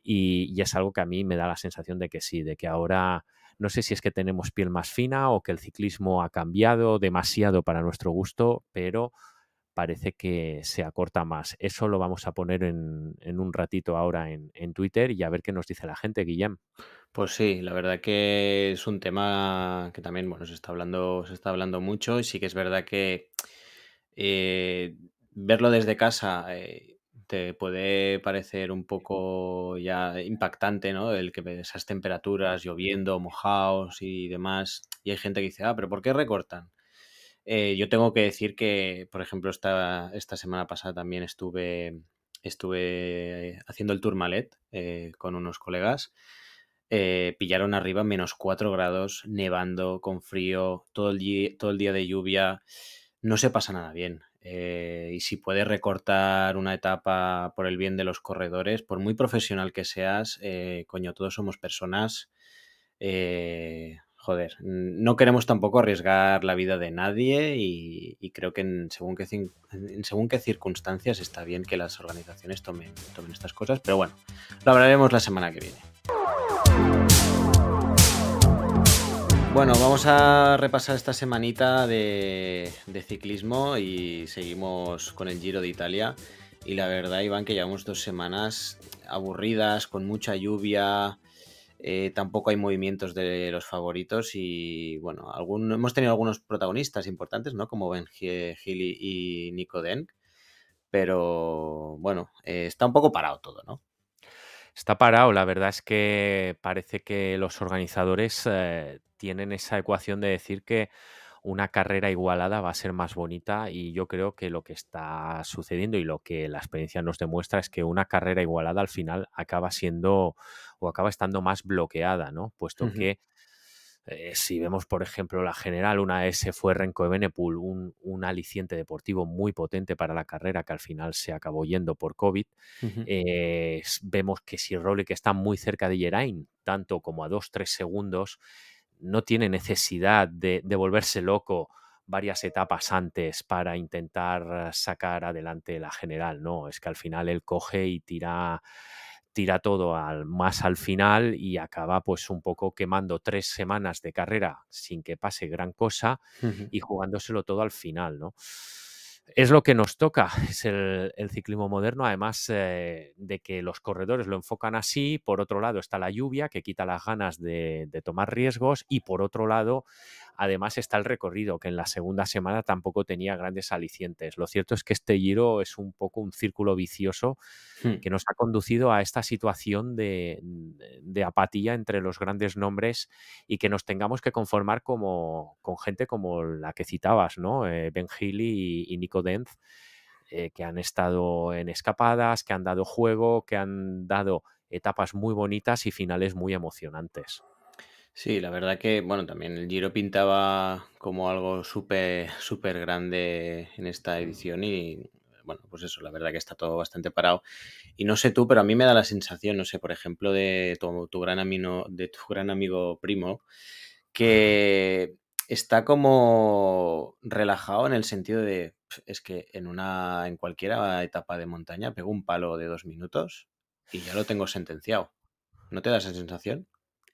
y, es algo que a mí me da la sensación de que sí, de que ahora no sé si es que tenemos piel más fina o que el ciclismo ha cambiado demasiado para nuestro gusto, pero parece que se acorta más. Eso lo vamos a poner en, un ratito ahora en, Twitter y a ver qué nos dice la gente, Guillem. Pues sí, la verdad que es un tema que también, bueno, se está hablando, se está hablando mucho y sí que es verdad que eh, verlo desde casa eh, te puede parecer un poco ya impactante, ¿no? El que esas temperaturas, lloviendo, mojados y demás. Y hay gente que dice, ah, pero ¿por qué recortan? Eh, yo tengo que decir que, por ejemplo, esta, esta semana pasada también estuve, estuve haciendo el Tourmalet con unos colegas eh, pillaron arriba menos 4 grados, nevando, con frío, todo el, día, todo el día de lluvia. No se pasa nada bien. Eh, y si puedes recortar una etapa por el bien de los corredores, por muy profesional que seas, eh, coño, todos somos personas. Joder, no queremos tampoco arriesgar la vida de nadie y, creo que en según, qué, circunstancias está bien que las organizaciones tomen, estas cosas, pero bueno, lo hablaremos la semana que viene. Bueno, vamos a repasar esta semanita de, ciclismo y seguimos con el Giro de Italia. Y la verdad, Iván, que llevamos dos semanas aburridas, con mucha lluvia, eh, tampoco hay movimientos de los favoritos y bueno, algún, hemos tenido algunos protagonistas importantes, ¿no? Como Ben Gili y Nico Denk, pero bueno, eh, está un poco parado todo, ¿no? Está parado, la verdad es que parece que los organizadores eh, tienen esa ecuación de decir que una carrera igualada va a ser más bonita y yo creo que lo que está sucediendo y lo que la experiencia nos demuestra es que una carrera igualada al final acaba siendo o acaba estando más bloqueada, ¿no? Puesto que eh, si vemos, por ejemplo, la general, una S fue Renko de Benepul, un, aliciente deportivo muy potente para la carrera que al final se acabó yendo por COVID. Eh, vemos que si Roglic está muy cerca de Geraint, tanto como a 2-3 segundos, no tiene necesidad de, volverse loco varias etapas antes para intentar sacar adelante la general, no, es que al final él coge y tira tira todo al, más al final y acaba pues un poco quemando tres semanas de carrera sin que pase gran cosa y jugándoselo todo al final, ¿no? Es lo que nos toca, es el, ciclismo moderno, además eh, de que los corredores lo enfocan así, por otro lado está la lluvia que quita las ganas de, tomar riesgos y por otro lado además está el recorrido que en la segunda semana tampoco tenía grandes alicientes. Lo cierto es que este giro es un poco un círculo vicioso hmm. que nos ha conducido a esta situación de, apatía entre los grandes nombres y que nos tengamos que conformar como, con gente como la que citabas, ¿no? Eh, ben Healy y, y Nico Denz, eh, que han estado en escapadas, que han dado juego, que han dado etapas muy bonitas y finales muy emocionantes. Sí, la verdad que, bueno, también el Giro pintaba como algo súper, súper grande en esta edición y, bueno, pues eso, la verdad que está todo bastante parado. Y no sé tú, pero a mí me da la sensación, no sé, por ejemplo, de tu, gran, amigo, de tu gran amigo primo, que está como relajado en el sentido de, es que en una, en cualquier etapa de montaña pego un palo de dos minutos y ya lo tengo sentenciado. ¿No te da esa sensación?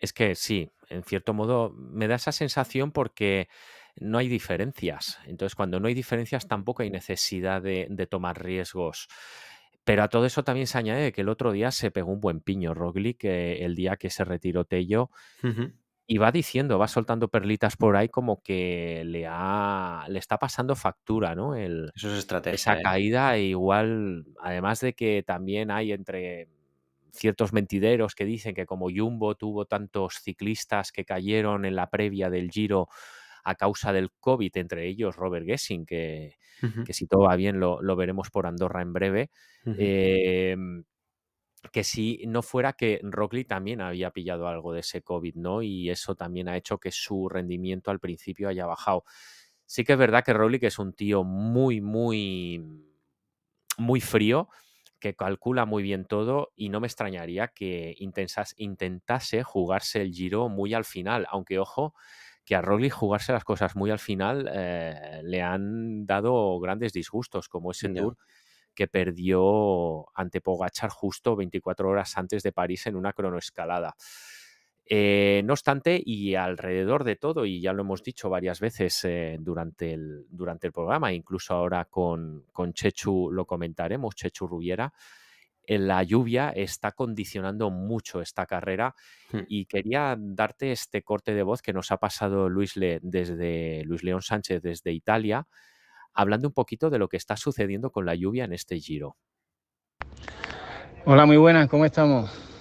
Es que sí, en cierto modo me da esa sensación porque no hay diferencias. Entonces, cuando no hay diferencias, tampoco hay necesidad de, tomar riesgos. Pero a todo eso también se añade que el otro día se pegó un buen piño Roglic, eh, el día que se retiró Tello, y va diciendo, va soltando perlitas por ahí como que le ha le está pasando factura, ¿no? El, Eso es estrategia. Esa ¿eh? caída, igual, además de que también hay entre ciertos mentideros que dicen que como Jumbo tuvo tantos ciclistas que cayeron en la previa del Giro a causa del COVID, entre ellos Robert Gessing, que, que si todo va bien lo, veremos por Andorra en breve que si no fuera que Roglic también había pillado algo de ese COVID, ¿no? Y eso también ha hecho que su rendimiento al principio haya bajado. Sí que es verdad que Roglic es un tío muy, muy, muy frío, que calcula muy bien todo y no me extrañaría que intentase jugarse el Giro muy al final, aunque ojo, que a Roglic jugarse las cosas muy al final eh, le han dado grandes disgustos, como ese tour que perdió ante Pogachar justo 24 horas antes de París en una cronoescalada. Eh, no obstante, y alrededor de todo, y ya lo hemos dicho varias veces eh, durante, el, durante el programa, incluso ahora con, con Chechu lo comentaremos, Chechu Rubiera, eh, la lluvia está condicionando mucho esta carrera hmm. y quería darte este corte de voz que nos ha pasado Luis, Le, desde, Luis León Sánchez desde Italia, hablando un poquito de lo que está sucediendo con la lluvia en este giro. Hola, muy buenas, ¿cómo estamos?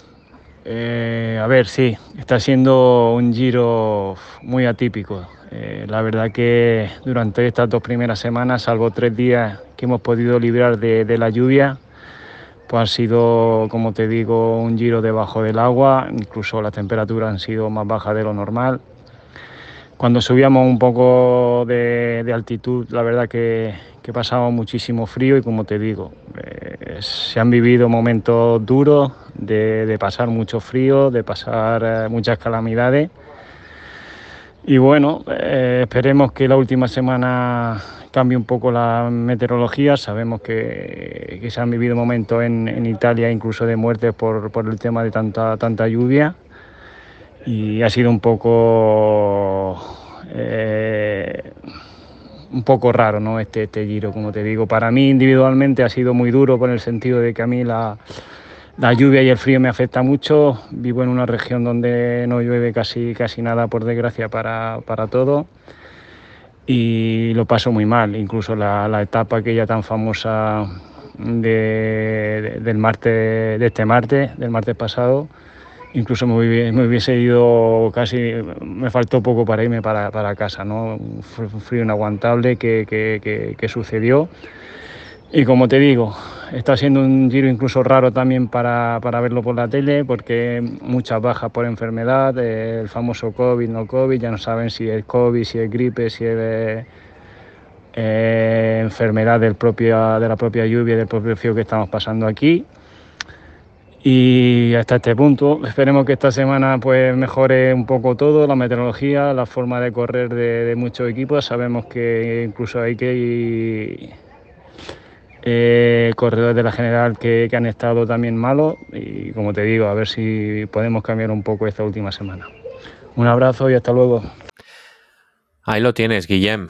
Eh, a ver, sí, está siendo un giro muy atípico. Eh, la verdad que durante estas dos primeras semanas, salvo tres días que hemos podido librar de, de la lluvia, pues ha sido, como te digo, un giro debajo del agua, incluso las temperaturas han sido más bajas de lo normal. Cuando subíamos un poco de, altitud, la verdad que, que, pasamos muchísimo frío y como te digo, eh, se han vivido momentos duros de, pasar mucho frío, de pasar eh, muchas calamidades. y bueno, eh, esperemos que la última semana cambie un poco la meteorología. Sabemos que, se han vivido momentos en, Italia incluso de muertes por, el tema de tanta, tanta lluvia y ha sido un poco un poco raro ¿no? este, este giro, como te digo. Para mí individualmente ha sido muy duro por el sentido de que a mí la, la lluvia y el frío me afecta mucho. Vivo en una región donde no llueve casi, casi nada, por desgracia, para, para todo. Y lo paso muy mal. Incluso la, la etapa aquella tan famosa de, del martes, de este martes, del martes pasado, incluso me, hubiese ido casi, me faltó poco para irme para, para casa, ¿no? Un frío inaguantable que, que, que, sucedió. Y como te digo, está siendo un giro incluso raro también para, para, verlo por la tele, porque muchas bajas por enfermedad, el famoso COVID, no COVID, ya no saben si es COVID, si es gripe, si es eh, enfermedad del propio, de la propia lluvia, del propio frío que estamos pasando aquí y hasta este punto. Esperemos que esta semana pues mejore un poco todo, la meteorología, la forma de correr de, muchos equipos. Sabemos que incluso hay que eh, corredores de la general que, han estado también malos y como te digo, a ver si podemos cambiar un poco esta última semana. Un abrazo y hasta luego. Ahí lo tienes, Guillem.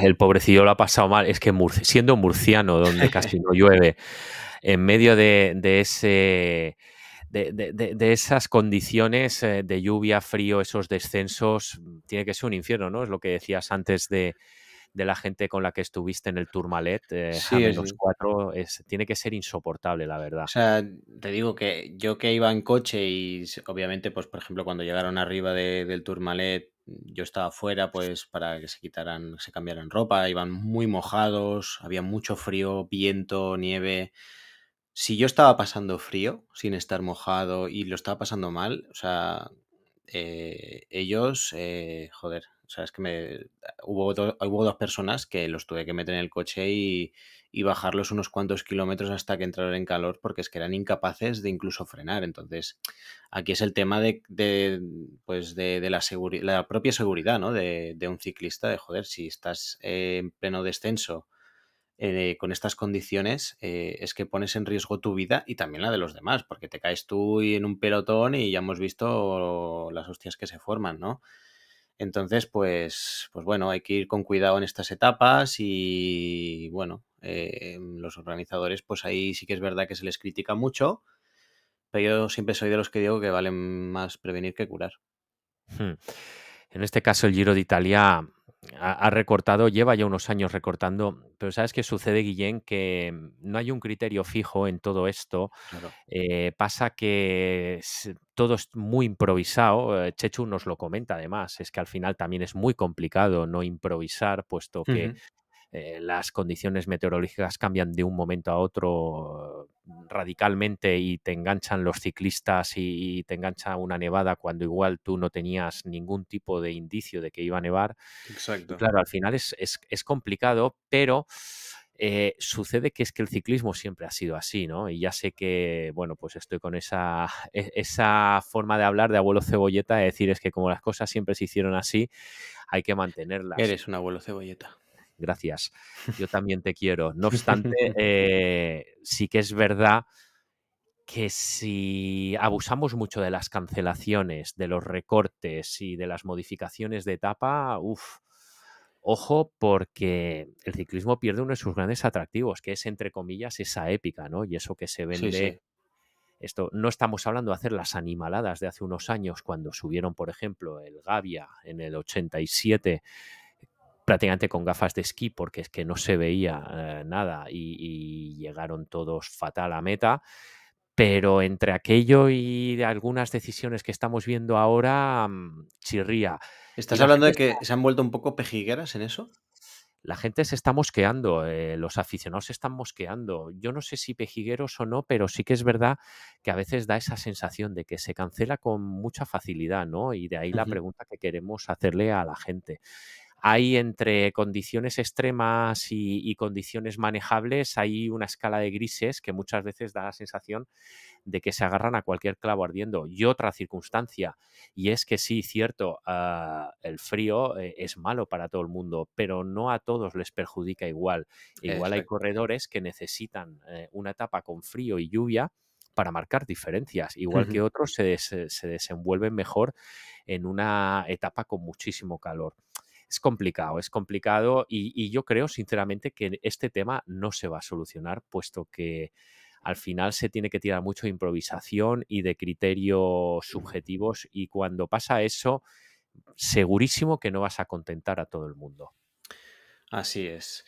El, pobrecillo lo ha pasado mal. Es que siendo murciano, donde casi no llueve, en medio de, ese... De, esas condiciones eh, de lluvia, frío, esos descensos, tiene que ser un infierno, ¿no? Es lo que decías antes de, la gente con la que estuviste en el Tourmalet, eh, a menos cuatro, es, tiene que ser insoportable, la verdad. O sea, te digo que yo que iba en coche y obviamente, pues por ejemplo, cuando llegaron arriba del Tourmalet, yo estaba fuera, pues para que se quitaran, se cambiaran ropa, iban muy mojados, había mucho frío, viento, nieve si yo estaba pasando frío sin estar mojado y lo estaba pasando mal, o sea, eh, ellos, eh, joder, o sea, es que me, hubo, hubo dos personas que los tuve que meter en el coche y, bajarlos unos cuantos kilómetros hasta que entraron en calor porque es que eran incapaces de incluso frenar. Entonces, aquí es el tema de, pues de, la, la propia seguridad, ¿no? De, de, un ciclista, de joder, si estás en pleno descenso eh, con estas condiciones eh, es que pones en riesgo tu vida y también la de los demás, porque te caes tú en un pelotón y ya hemos visto las hostias que se forman, ¿no? Entonces, pues, pues bueno, hay que ir con cuidado en estas etapas y bueno, eh, los organizadores, pues ahí sí que es verdad que se les critica mucho, pero yo siempre soy de los que digo que vale más prevenir que curar. Hmm. En este caso, el Giro de Italia ha, recortado, lleva ya unos años recortando, pero ¿sabes qué sucede, Guillén? Que no hay un criterio fijo en todo esto. Eh, pasa que todo es muy improvisado. Eh, Chechu nos lo comenta además, es que al final también es muy complicado no improvisar, puesto que eh, las condiciones meteorológicas cambian de un momento a otro radicalmente y te enganchan los ciclistas y, te engancha una nevada cuando igual tú no tenías ningún tipo de indicio de que iba a nevar. Exacto. claro, al final es, complicado, pero eh, sucede que es que el ciclismo siempre ha sido así, ¿no? Y ya sé que, bueno, pues estoy con esa, e, esa forma de hablar de abuelo cebolleta, de decir es que como las cosas siempre se hicieron así, hay que mantenerlas. Eres un abuelo cebolleta gracias, yo también te quiero. No obstante, eh, sí que es verdad que si abusamos mucho de las cancelaciones, de los recortes y de las modificaciones de etapa, uff, ojo porque el ciclismo pierde uno de sus grandes atractivos, que es, entre comillas, esa épica, ¿no? Y eso que se vende... Esto, no estamos hablando de hacer las animaladas de hace unos años cuando subieron, por ejemplo, el Gavia en el 87 prácticamente con gafas de esquí porque es que no se veía eh, nada y, llegaron todos fatal a meta. Pero entre aquello y algunas decisiones que estamos viendo ahora, mm, chirría. ¿Estás hablando de que se han vuelto un poco pejigueras en eso? La gente se está mosqueando, eh, los aficionados se están mosqueando. Yo no sé si pejigueros o no, pero sí que es verdad que a veces da esa sensación de que se cancela con mucha facilidad, ¿no? Y de ahí la pregunta que queremos hacerle a la gente hay entre condiciones extremas y, condiciones manejables, hay una escala de grises que muchas veces da la sensación de que se agarran a cualquier clavo ardiendo. Y otra circunstancia, y es que sí, cierto, ah, el frío eh, es malo para todo el mundo, pero no a todos les perjudica igual. Igual hay corredores que necesitan eh, una etapa con frío y lluvia para marcar diferencias, igual que otros se, se desenvuelven mejor en una etapa con muchísimo calor es complicado, es complicado y, yo creo sinceramente que este tema no se va a solucionar, puesto que al final se tiene que tirar mucho de improvisación y de criterios subjetivos y cuando pasa eso, segurísimo que no vas a contentar a todo el mundo. Así es.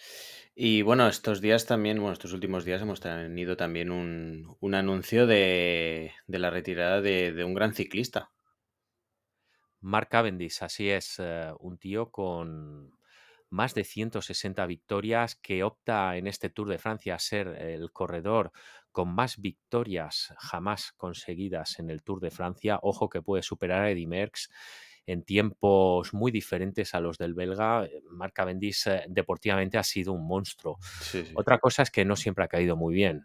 Y bueno, estos días también, bueno, estos últimos días hemos tenido también un, anuncio de, la retirada de un gran ciclista. Mark Cavendish, así es, eh, un tío con más de 160 victorias que opta en este Tour de Francia a ser el corredor con más victorias jamás conseguidas en el Tour de Francia. Ojo que puede superar a Eddy Merckx en tiempos muy diferentes a los del belga. Eh, Mark Cavendish eh, deportivamente ha sido un monstruo. Otra cosa es que no siempre ha caído muy bien.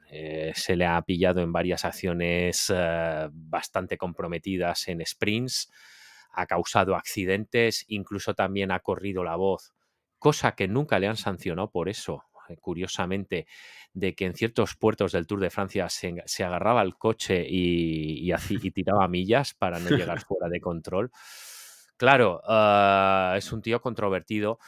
se le ha pillado en varias acciones bastante comprometidas en sprints ha causado accidentes, incluso también ha corrido la voz, cosa que nunca le han sancionado por eso, eh, curiosamente, de que en ciertos puertos del Tour de Francia se, agarraba el coche y, y, tiraba millas para no llegar fuera de control. Claro, ah, es un tío controvertido,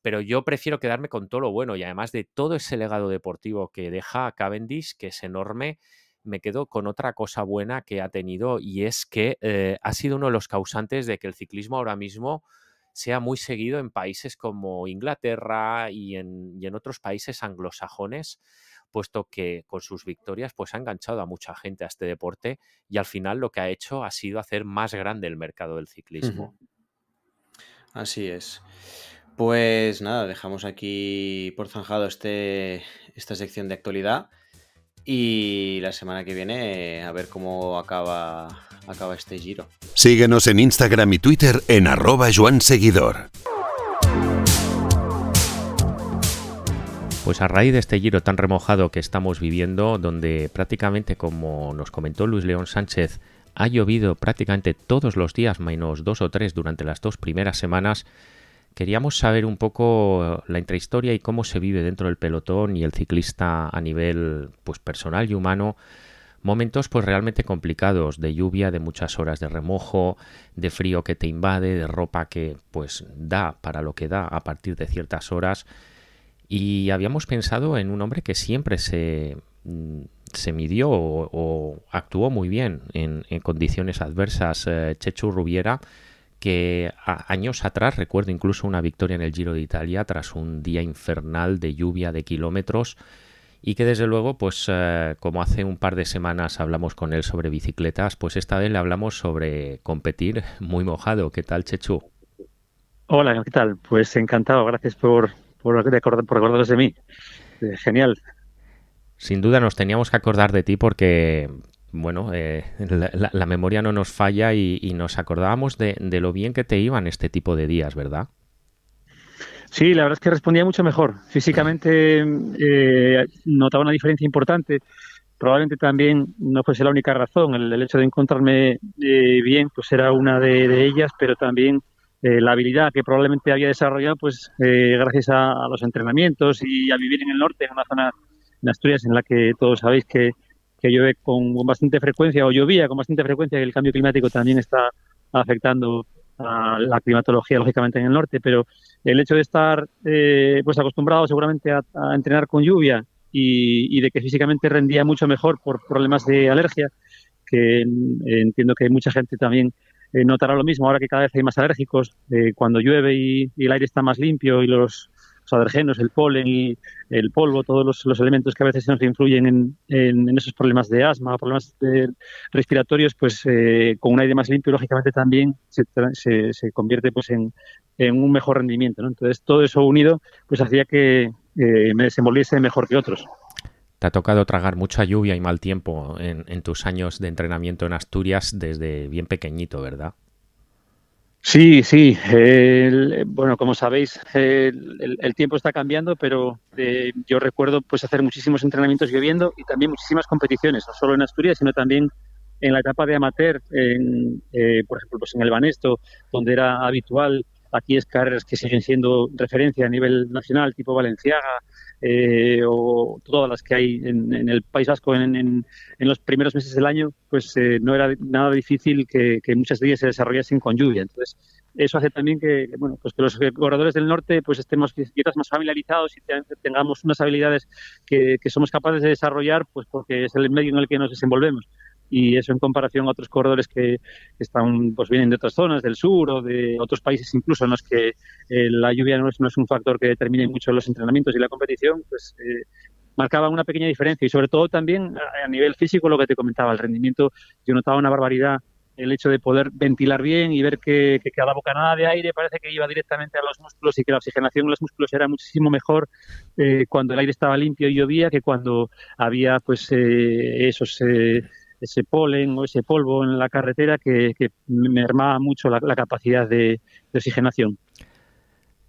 pero yo prefiero quedarme con todo lo bueno y además de todo ese legado deportivo que deja Cavendish, que es enorme, me quedo con otra cosa buena que ha tenido y es que eh, ha sido uno de los causantes de que el ciclismo ahora mismo sea muy seguido en países como Inglaterra y en, y en otros países anglosajones, puesto que con sus victorias pues ha enganchado a mucha gente a este deporte y al final lo que ha hecho ha sido hacer más grande el mercado del ciclismo. Así es. Pues nada, dejamos aquí por zanjado este, esta sección de actualidad y la semana que viene a ver cómo acaba, acaba este giro. Síguenos en Instagram y Twitter en arroba Joan Seguidor. Pues a raíz de este giro tan remojado que estamos viviendo, donde prácticamente, como nos comentó Luis León Sánchez, ha llovido prácticamente todos los días, menos dos o tres durante las dos primeras semanas, Queríamos saber un poco la intrahistoria y cómo se vive dentro del pelotón y el ciclista a nivel pues personal y humano. Momentos pues realmente complicados, de lluvia, de muchas horas de remojo, de frío que te invade, de ropa que pues da para lo que da a partir de ciertas horas. Y habíamos pensado en un hombre que siempre se, mm, se midió o, actuó muy bien en, condiciones adversas, eh, Chechu Rubiera, que años atrás recuerdo incluso una victoria en el Giro de Italia tras un día infernal de lluvia de kilómetros y que desde luego pues eh, como hace un par de semanas hablamos con él sobre bicicletas pues esta vez le hablamos sobre competir muy mojado ¿qué tal Chechu? Hola ¿qué tal? pues encantado gracias por, por, recordaros de mí eh, genial sin duda nos teníamos que acordar de ti porque bueno, eh, la, memoria no nos falla y, nos acordábamos de, lo bien que te iban este tipo de días, ¿verdad? Sí, la verdad es que respondía mucho mejor. Físicamente eh, notaba una diferencia importante. Probablemente también no fuese la única razón. El, hecho de encontrarme eh, bien, pues era una de, ellas, pero también la habilidad que probablemente había desarrollado, pues gracias a, a, los entrenamientos y a vivir en el norte, en una zona en Asturias en la que todos sabéis que que llueve con bastante frecuencia o llovía con bastante frecuencia, que el cambio climático también está afectando a la climatología, lógicamente, en el norte, pero el hecho de estar eh, pues acostumbrado seguramente a, entrenar con lluvia y, de que físicamente rendía mucho mejor por problemas de alergia, que entiendo que mucha gente también eh, notará lo mismo ahora que cada vez hay más alérgicos, eh, cuando llueve y, el aire está más limpio y los los alergenos, el polen y el polvo, todos los, elementos que a veces nos influyen en, esos problemas de asma, problemas respiratorios, pues eh, con un aire más limpio, lógicamente también se, se, convierte pues en, un mejor rendimiento. Entonces, todo eso unido pues hacía que eh, me desenvolviese mejor que otros. Te ha tocado tragar mucha lluvia y mal tiempo en tus años de entrenamiento en Asturias desde bien pequeñito, ¿verdad? Sí, sí. bueno, como sabéis, el, tiempo está cambiando, pero eh, yo recuerdo pues hacer muchísimos entrenamientos lloviendo y también muchísimas competiciones, no solo en Asturias, sino también en la etapa de amateur, en, eh, por ejemplo, pues en el Banesto, donde era habitual aquí es carreras que siguen siendo referencia a nivel nacional, tipo Valenciaga, eh, o todas las que hay en, el País Vasco en, los primeros meses del año, pues eh, no era nada difícil que, muchas de ellas se desarrollasen con lluvia. Entonces, eso hace también que, bueno, pues que los corredores del norte pues estemos quizás más familiarizados y tengamos unas habilidades que, que somos capaces de desarrollar, pues porque es el medio en el que nos desenvolvemos y eso en comparación a otros corredores que están pues vienen de otras zonas del sur o de otros países incluso en los que eh, la lluvia no es, un factor que determine mucho los entrenamientos y la competición pues eh, marcaba una pequeña diferencia. Y sobre todo también a, nivel físico lo que te comentaba el rendimiento yo notaba una barbaridad el hecho de poder ventilar bien y ver que, cada bocanada de aire parece que iba directamente a los músculos y que la oxigenación en los músculos era muchísimo mejor eh, cuando el aire estaba limpio y llovía que cuando había pues esos ese polen o ese polvo en la carretera que, mermaba mucho la, capacidad de, oxigenación.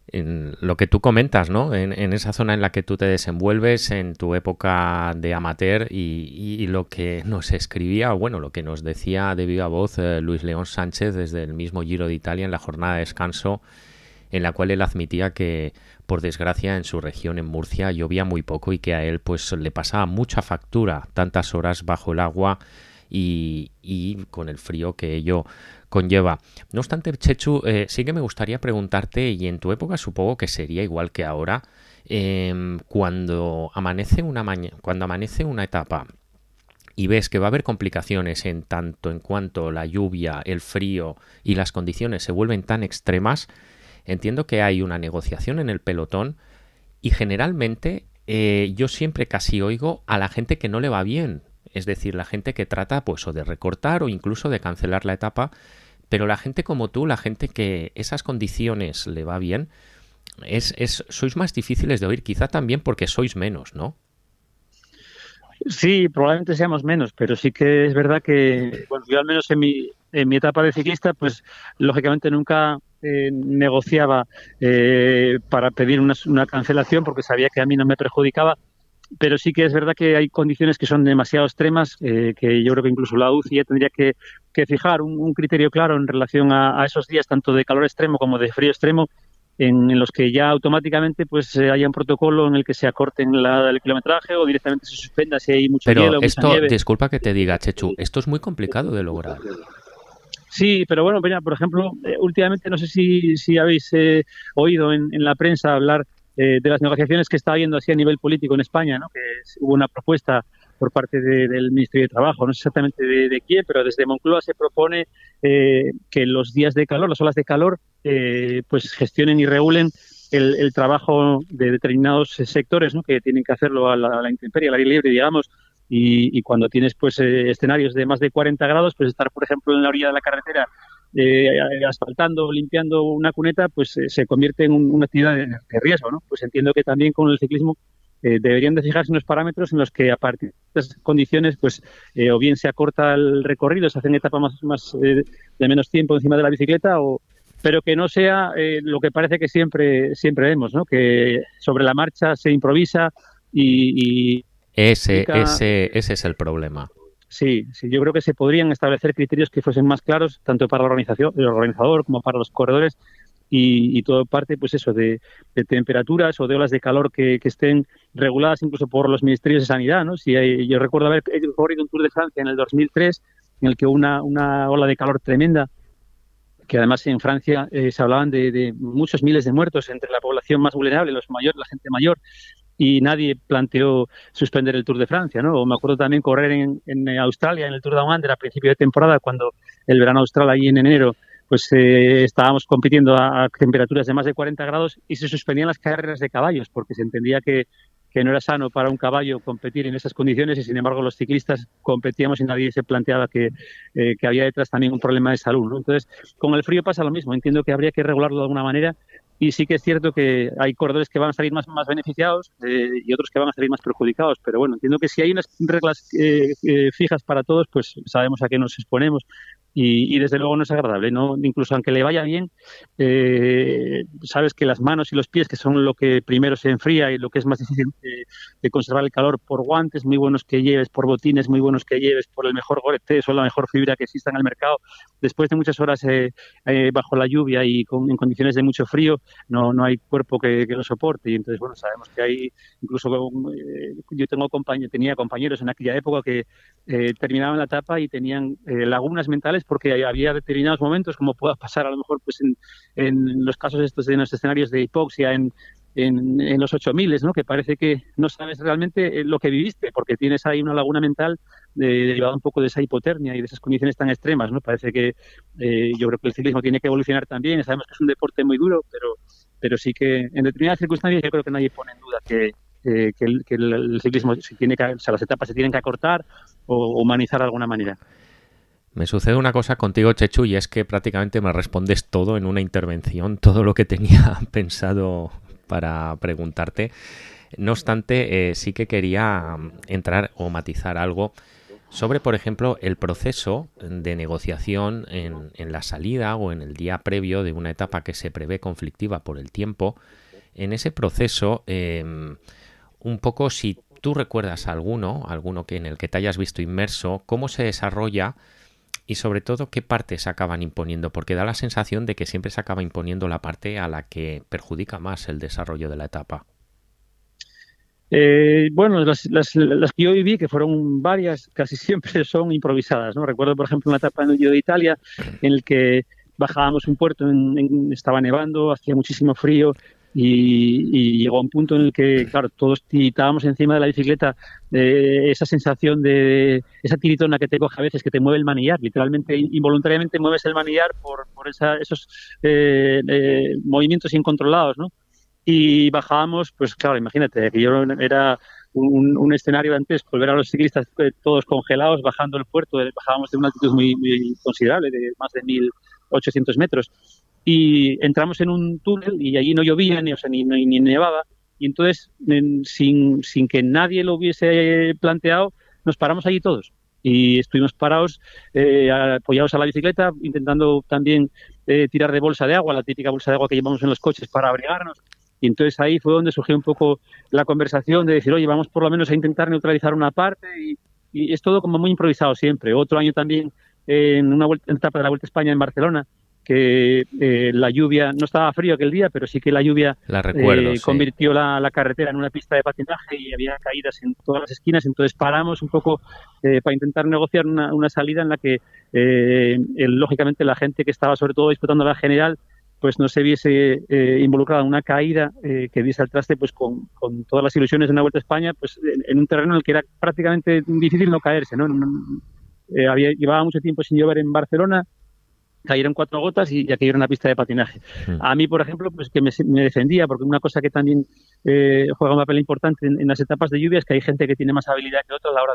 En lo que tú comentas, ¿no? En, esa zona en la que tú te desenvuelves, en tu época de amateur y, lo que nos escribía, o bueno, lo que nos decía de viva voz eh, Luis León Sánchez desde el mismo Giro de Italia en la jornada de descanso, en la cual él admitía que, por desgracia, en su región, en Murcia, llovía muy poco y que a él pues le pasaba mucha factura, tantas horas bajo el agua y, con el frío que ello conlleva. No obstante, Chechu, eh, sí que me gustaría preguntarte, y en tu época supongo que sería igual que ahora, em, cuando amanece una cuando amanece una etapa y ves que va a haber complicaciones en tanto en cuanto la lluvia, el frío y las condiciones se vuelven tan extremas, entiendo que hay una negociación en el pelotón y generalmente eh, yo siempre casi oigo a la gente que no le va bien, es decir, la gente que trata pues o de recortar o incluso de cancelar la etapa, pero la gente como tú, la gente que esas condiciones le va bien, es, es sois más difíciles de oír, quizá también porque sois menos, ¿no? Sí, probablemente seamos menos, pero sí que es verdad que, bueno, yo al menos en mi, en mi etapa de ciclista, pues lógicamente nunca eh, negociaba eh, para pedir una, una, cancelación porque sabía que a mí no me perjudicaba, pero sí que es verdad que hay condiciones que son demasiado extremas, eh, que yo creo que incluso la UCI tendría que, fijar un, criterio claro en relación a, esos días, tanto de calor extremo como de frío extremo, en, los que ya automáticamente pues haya un protocolo en el que se acorten el kilometraje o directamente se suspenda si hay mucho pero hielo. esto, disculpa que te diga, Chechu, esto es muy complicado de lograr. Sí, pero bueno, por ejemplo, eh, últimamente no sé si, si habéis eh, oído en, en, la prensa hablar eh, de las negociaciones que está habiendo así a nivel político en España, ¿no? que hubo una propuesta por parte del Ministerio de Trabajo, no sé exactamente de, quién, pero desde Moncloa se propone eh, que los días de calor, las olas de calor, eh, pues gestionen y regulen el, trabajo de determinados sectores, ¿no? que tienen que hacerlo a la, intemperie, al aire libre, digamos, y, cuando tienes pues escenarios de más de 40 grados, pues estar, por ejemplo, en la orilla de la carretera eh, asfaltando, limpiando una cuneta, pues eh, se convierte en una actividad de, riesgo, ¿no? Pues entiendo que también con el ciclismo eh, deberían de fijarse unos parámetros en los que a partir de estas condiciones, pues eh, o bien se acorta el recorrido, se hacen etapas más, más de menos tiempo encima de la bicicleta, o, pero que no sea lo que parece que siempre siempre vemos, ¿no? Que sobre la marcha se improvisa y, y ese, ese, ese es el problema. Sí, sí, yo creo que se podrían establecer criterios que fuesen más claros, tanto para la organización, el organizador como para los corredores, y, todo parte, pues eso, de, temperaturas o de olas de calor que, estén reguladas incluso por los ministerios de sanidad, ¿no? Si yo recuerdo haber corrido un Tour de Francia en el 2003, en el que una, una ola de calor tremenda, que además en Francia eh, se hablaban de, de, muchos miles de muertos entre la población más vulnerable, los mayores, la gente mayor, y nadie planteó suspender el Tour de Francia, ¿no? O me acuerdo también correr en, Australia, en el Tour de Under a principio de temporada, cuando el verano austral ahí en enero, pues eh, estábamos compitiendo a, temperaturas de más de 40 grados y se suspendían las carreras de caballos porque se entendía que, que no era sano para un caballo competir en esas condiciones y sin embargo los ciclistas competíamos y nadie se planteaba que, eh, que había detrás también un problema de salud. Entonces, con el frío pasa lo mismo. Entiendo que habría que regularlo de alguna manera y sí que es cierto que hay corredores que van a salir más, más beneficiados eh, y otros que van a salir más perjudicados. Pero bueno, entiendo que si hay unas reglas eh, eh, fijas para todos, pues sabemos a qué nos exponemos. Y, desde luego no es agradable, ¿no? Incluso aunque le vaya bien, eh, sabes que las manos y los pies, que son lo que primero se enfría y lo que es más difícil de conservar el calor, por guantes muy buenos que lleves, por botines muy buenos que lleves, por el mejor goretés o la mejor fibra que exista en el mercado, después de muchas horas eh, eh, bajo la lluvia y con, en condiciones de mucho frío, no, no hay cuerpo que, lo soporte. Y entonces, bueno, sabemos que hay, incluso yo tengo compañeros, tenía compañeros en aquella época que terminaban la etapa y tenían lagunas mentales porque había determinados momentos, como pueda pasar a lo mejor pues en, los casos estos de los escenarios de hipoxia en, en, los 8000, ¿no? que parece que no sabes realmente eh, lo que viviste, porque tienes ahí una laguna mental derivada un poco de esa hipotermia y de esas condiciones tan extremas. ¿no? Parece que eh, yo creo que el ciclismo tiene que evolucionar también. Sabemos que es un deporte muy duro, pero, pero sí que en determinadas circunstancias yo creo que nadie pone en duda que, eh, que, el, ciclismo se tiene que, o sea, las etapas se tienen que acortar o humanizar de alguna manera. Me sucede una cosa contigo, Chechu, y es que prácticamente me respondes todo en una intervención, todo lo que tenía pensado para preguntarte. No obstante, eh, sí que quería mm, entrar o matizar algo sobre, por ejemplo, el proceso de negociación en, la salida o en el día previo de una etapa que se prevé conflictiva por el tiempo. En ese proceso, em, un poco si tú recuerdas alguno, alguno que en el que te hayas visto inmerso, cómo se desarrolla y sobre todo qué partes acaban imponiendo, porque da la sensación de que siempre se acaba imponiendo la parte a la que perjudica más el desarrollo de la etapa. Eh, bueno, las, que yo viví, que fueron varias, casi siempre son improvisadas. ¿no? Recuerdo, por ejemplo, una etapa en el Giro de Italia en el que bajábamos un puerto, estaba nevando, hacía muchísimo frío y, llegó a un punto en el que, claro, todos estábamos encima de la bicicleta, de esa sensación de esa tiritona que te coge a veces, que te mueve el manillar, literalmente, involuntariamente mueves el manillar por, por esos eh, eh, movimientos incontrolados, ¿no? Y bajábamos, pues claro, imagínate, que yo era un, un, escenario antes, volver a los ciclistas eh, todos congelados, bajando el puerto, bajábamos de una altitud muy, muy considerable, de más de 1.800 metros y entramos en un túnel y allí no llovía ni, o sea, ni, ni, nevaba. Y entonces sin, sin, que nadie lo hubiese planteado nos paramos allí todos. Y estuvimos parados eh, apoyados a la bicicleta intentando también eh, tirar de bolsa de agua la típica bolsa de agua que llevamos en los coches para abrigarnos. Y entonces ahí fue donde surgió un poco la conversación de decir oye vamos por lo menos a intentar neutralizar una parte y, y es todo como muy improvisado siempre. Otro año también en una vuelta, en etapa de la Vuelta a España en Barcelona que eh, la lluvia, no estaba frío aquel día, pero sí que la lluvia eh, convirtió la, carretera en una pista de patinaje y había caídas en todas las esquinas, entonces paramos un poco eh, para intentar negociar una, una, salida en la que, lógicamente, la gente que estaba sobre todo disputando la general, pues no se viese involucrada en una caída que diese al traste pues con, con, todas las ilusiones de una Vuelta a España, pues en, un terreno en el que era prácticamente difícil no caerse, ¿no? había, llevaba mucho tiempo sin llover en Barcelona, cayeron cuatro gotas y ya era una pista de patinaje. Hmm. A mí, por ejemplo, pues que me, defendía, porque una cosa que también eh, juega un papel importante en, las etapas de lluvia es que hay gente que tiene más habilidad que otros a la hora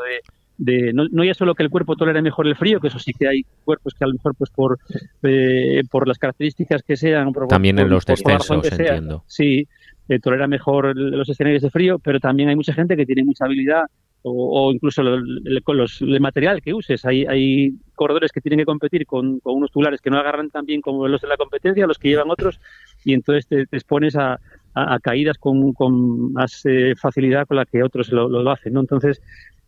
de, no, no, ya solo que el cuerpo tolere mejor el frío, que eso sí que hay cuerpos que a lo mejor pues por, eh, por las características que sean, también en los descensos, entiendo. sí, eh, tolera mejor los escenarios de frío, pero también hay mucha gente que tiene mucha habilidad o, incluso los, el material que uses. Hay, hay corredores que tienen que competir con, unos tulares que no agarran tan bien como los de la competencia, los que llevan otros, y entonces te, expones a, caídas con, más eh, facilidad con la que otros lo, hacen. ¿no? Entonces,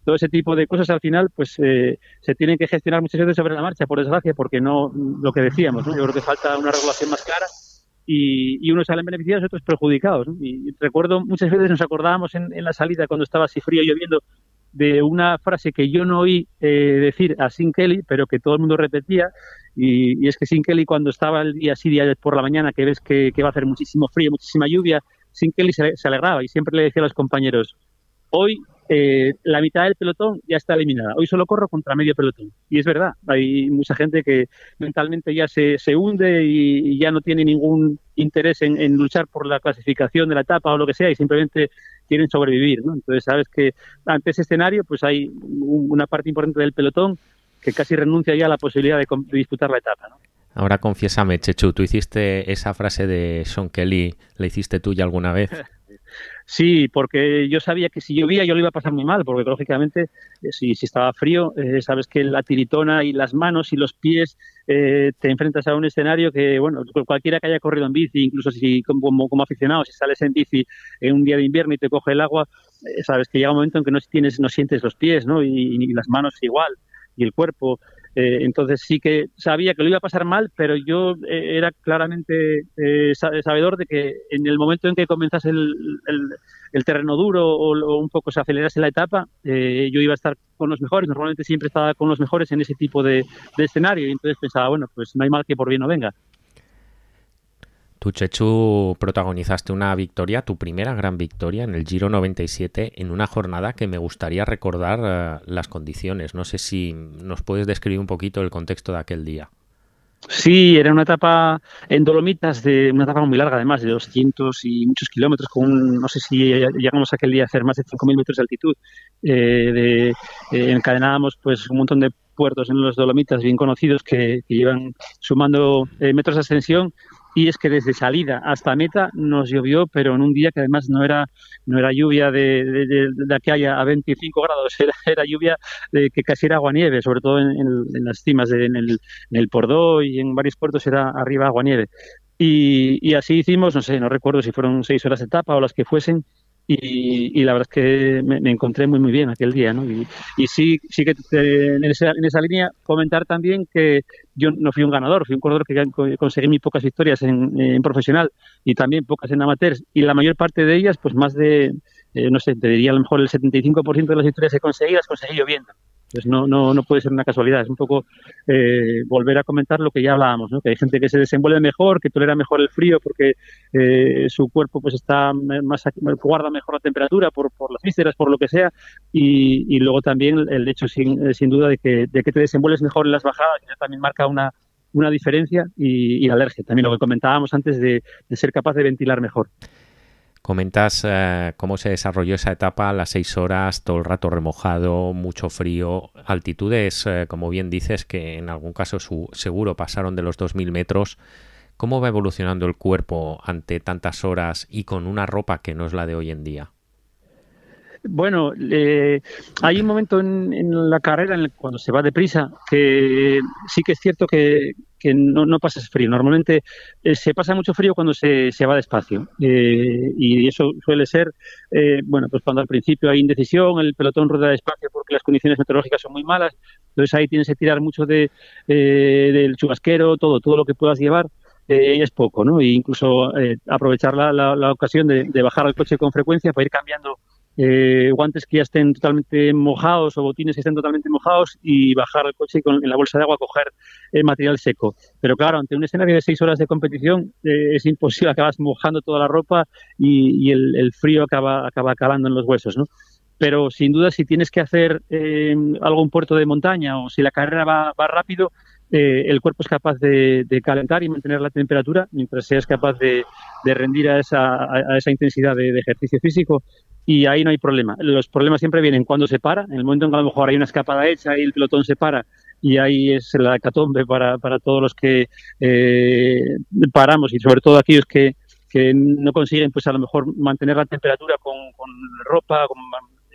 todo ese tipo de cosas al final pues eh, se tienen que gestionar muchas veces sobre la marcha, por desgracia, porque no lo que decíamos, ¿no? yo creo que falta una regulación más clara y, unos salen beneficiados y otros perjudicados. Y recuerdo muchas veces nos acordábamos en, la salida cuando estaba así frío lloviendo de una frase que yo no oí eh, decir a Sin Kelly, pero que todo el mundo repetía, y, es que Sin Kelly cuando estaba el día así, día por la mañana, que ves que, va a hacer muchísimo frío, muchísima lluvia, Sin Kelly se, se alegraba y siempre le decía a los compañeros, hoy eh, la mitad del pelotón ya está eliminada. Hoy solo corro contra medio pelotón. Y es verdad, hay mucha gente que mentalmente ya se, se hunde y, ya no tiene ningún interés en, luchar por la clasificación de la etapa o lo que sea y simplemente quieren sobrevivir. Entonces, sabes que ante ese escenario pues hay una parte importante del pelotón que casi renuncia ya a la posibilidad de, disputar la etapa. Ahora confiésame, Chechu, ¿tú hiciste esa frase de Sean Kelly, la hiciste tú ya alguna vez? Sí, porque yo sabía que si llovía yo lo iba a pasar muy mal, porque lógicamente eh, si, si, estaba frío, eh, sabes que la tiritona y las manos y los pies eh, te enfrentas a un escenario que, bueno, cualquiera que haya corrido en bici, incluso si como, como aficionado, si sales en bici en un día de invierno y te coge el agua, sabes que llega un momento en que no tienes, no sientes los pies, ¿no? Y las manos igual y el cuerpo. Eh, entonces sí que sabía que lo iba a pasar mal, pero yo eh, era claramente eh, sabedor de que en el momento en que comenzase el, terreno duro o, un poco se acelerase la etapa, yo iba a estar con los mejores. Normalmente siempre estaba con los mejores en ese tipo de, de escenario y entonces pensaba, bueno, pues no hay mal que por bien no venga. Tú, Chechu, protagonizaste una victoria, tu primera gran victoria en el Giro 97, en una jornada que me gustaría recordar uh, las condiciones. No sé si nos puedes describir un poquito el contexto de aquel día. Sí, era una etapa en Dolomitas, de una etapa muy larga, además, de 200 y muchos kilómetros, con un, no sé si llegamos aquel día a hacer más de 5.000 metros de altitud. Eh, de, eh, encadenábamos pues un montón de puertos en los Dolomitas bien conocidos que, que llevan sumando eh, metros de ascensión y es que desde salida hasta meta nos llovió, pero en un día que además no era no era lluvia de, de, que haya a 25 grados, era, era lluvia de que casi era agua-nieve, sobre todo en, las cimas, en, el, en el Pordó y en varios puertos era arriba agua-nieve. Y, y, así hicimos, no sé, no recuerdo si fueron seis horas de etapa o las que fuesen, y, la verdad es que me, encontré muy muy bien aquel día, ¿no? Y, sí, sí que en, esa, en, esa, línea comentar también que yo no fui un ganador, fui un corredor que conseguí muy pocas victorias en, en profesional y también pocas en amateurs y la mayor parte de ellas, pues más de, eh, no sé, te diría a lo mejor el 75% de las victorias que conseguí las conseguí lloviendo. Pues no, no, no puede ser una casualidad, es un poco eh, volver a comentar lo que ya hablábamos, ¿no? que hay gente que se desenvuelve mejor, que tolera mejor el frío porque eh, su cuerpo pues está más guarda mejor la temperatura por, por las vísceras, por lo que sea, y, y luego también el hecho sin, eh, sin duda de que, de que te desenvuelves mejor en las bajadas, ya también marca una, una diferencia y, y la alergia, también lo que comentábamos antes de, de ser capaz de ventilar mejor. Comentas eh, cómo se desarrolló esa etapa, las seis horas, todo el rato remojado, mucho frío, altitudes, eh, como bien dices, que en algún caso su, seguro pasaron de los 2.000 metros. ¿Cómo va evolucionando el cuerpo ante tantas horas y con una ropa que no es la de hoy en día? Bueno, hay un momento en, la carrera en cuando se va deprisa que sí que es cierto que, que no, no pasas frío. Normalmente eh, se pasa mucho frío cuando se, se va despacio eh, y eso suele ser, eh, bueno, pues cuando al principio hay indecisión, el pelotón rueda despacio porque las condiciones meteorológicas son muy malas, entonces ahí tienes que tirar mucho de, eh, del chubasquero, todo, todo lo que puedas llevar. Eh, es poco, ¿no? E incluso eh, aprovechar la, la, la ocasión de, de, bajar al coche con frecuencia para ir cambiando eh, guantes que ya estén totalmente mojados o botines que estén totalmente mojados y bajar al coche y con, la bolsa de agua coger el material seco. Pero claro, ante un escenario de seis horas de competición eh, es imposible, acabas mojando toda la ropa y, el, el, frío acaba, acaba calando en los huesos. Pero sin duda si tienes que hacer eh, algo en puerto de montaña o si la carrera va, rápido, eh, el cuerpo es capaz de, calentar y mantener la temperatura mientras seas capaz de, rendir a esa, a esa intensidad de, ejercicio físico y ahí no hay problema. Los problemas siempre vienen cuando se para, en el momento en que a lo mejor hay una escapada hecha y el pelotón se para y ahí es la hecatombe para, para todos los que eh, paramos y sobre todo aquellos que, que no consiguen pues a lo mejor mantener la temperatura con, con ropa, con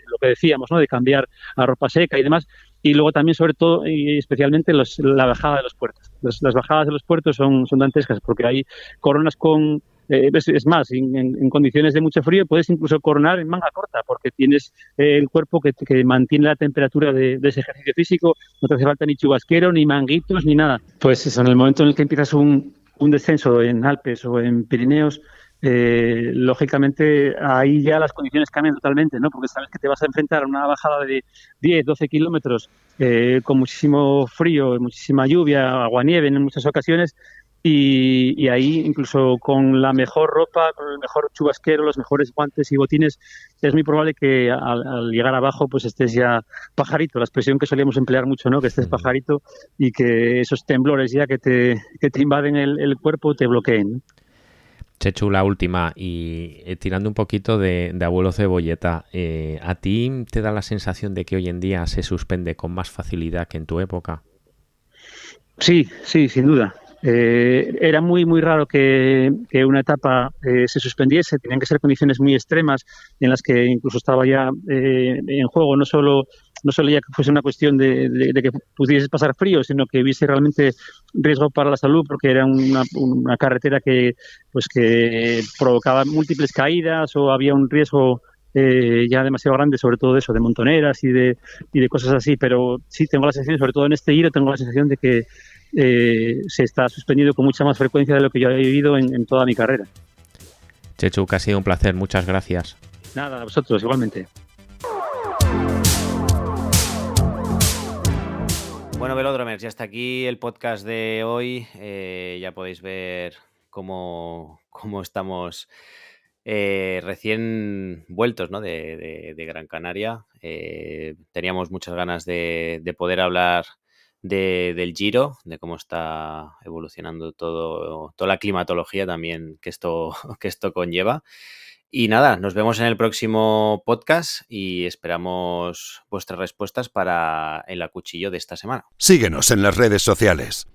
lo que decíamos, ¿no? de cambiar a ropa seca y demás. Y luego también, sobre todo y especialmente, los, la bajada de los puertos. Los, las bajadas de los puertos son, son dantescas porque hay coronas con eh, es, es, más, en, condiciones de mucho frío puedes incluso coronar en manga corta porque tienes eh, el cuerpo que, mantiene la temperatura de, de, ese ejercicio físico, no te hace falta ni chubasquero, ni manguitos, ni nada. Pues eso, en el momento en el que empiezas un, un descenso en Alpes o en Pirineos, eh, lógicamente ahí ya las condiciones cambian totalmente, ¿no? Porque sabes que te vas a enfrentar a una bajada de 10, 12 kilómetros eh, con muchísimo frío, muchísima lluvia, agua-nieve en muchas ocasiones y, y, ahí incluso con la mejor ropa, con el mejor chubasquero, los mejores guantes y botines, es muy probable que al, al, llegar abajo pues estés ya pajarito, la expresión que solíamos emplear mucho, ¿no? Que estés pajarito y que esos temblores ya que te, que te invaden el, el cuerpo te bloqueen. ¿no? Chechu, la última, y eh, tirando un poquito de, de abuelo cebolleta, eh, ¿a ti te da la sensación de que hoy en día se suspende con más facilidad que en tu época? Sí, sí, sin duda. Eh, era muy, muy raro que, una etapa eh, se suspendiese, tenían que ser condiciones muy extremas en las que incluso estaba ya eh, en juego. No solo, no solo ya que fuese una cuestión de, que pudiese pasar frío, sino que hubiese realmente riesgo para la salud porque era una, carretera que, pues que provocaba múltiples caídas o había un riesgo ya demasiado grande, sobre todo eso, de montoneras y de, y de cosas así, pero sí tengo la sensación, sobre todo en este giro, tengo la sensación de que eh, se está suspendido con mucha más frecuencia de lo que yo he vivido en, toda mi carrera. Chechu, que ha sido un placer, muchas gracias. Nada, a vosotros igualmente. Bueno, Velodromers, ya está aquí el podcast de hoy. Eh, ya podéis ver cómo, estamos eh, recién vueltos de, Gran Canaria. teníamos muchas ganas de, de poder hablar del Giro, de cómo está evolucionando todo, toda la climatología también que esto, que esto conlleva. Y nada, nos vemos en el próximo podcast y esperamos vuestras respuestas para el acuchillo de esta semana. Síguenos en las redes sociales.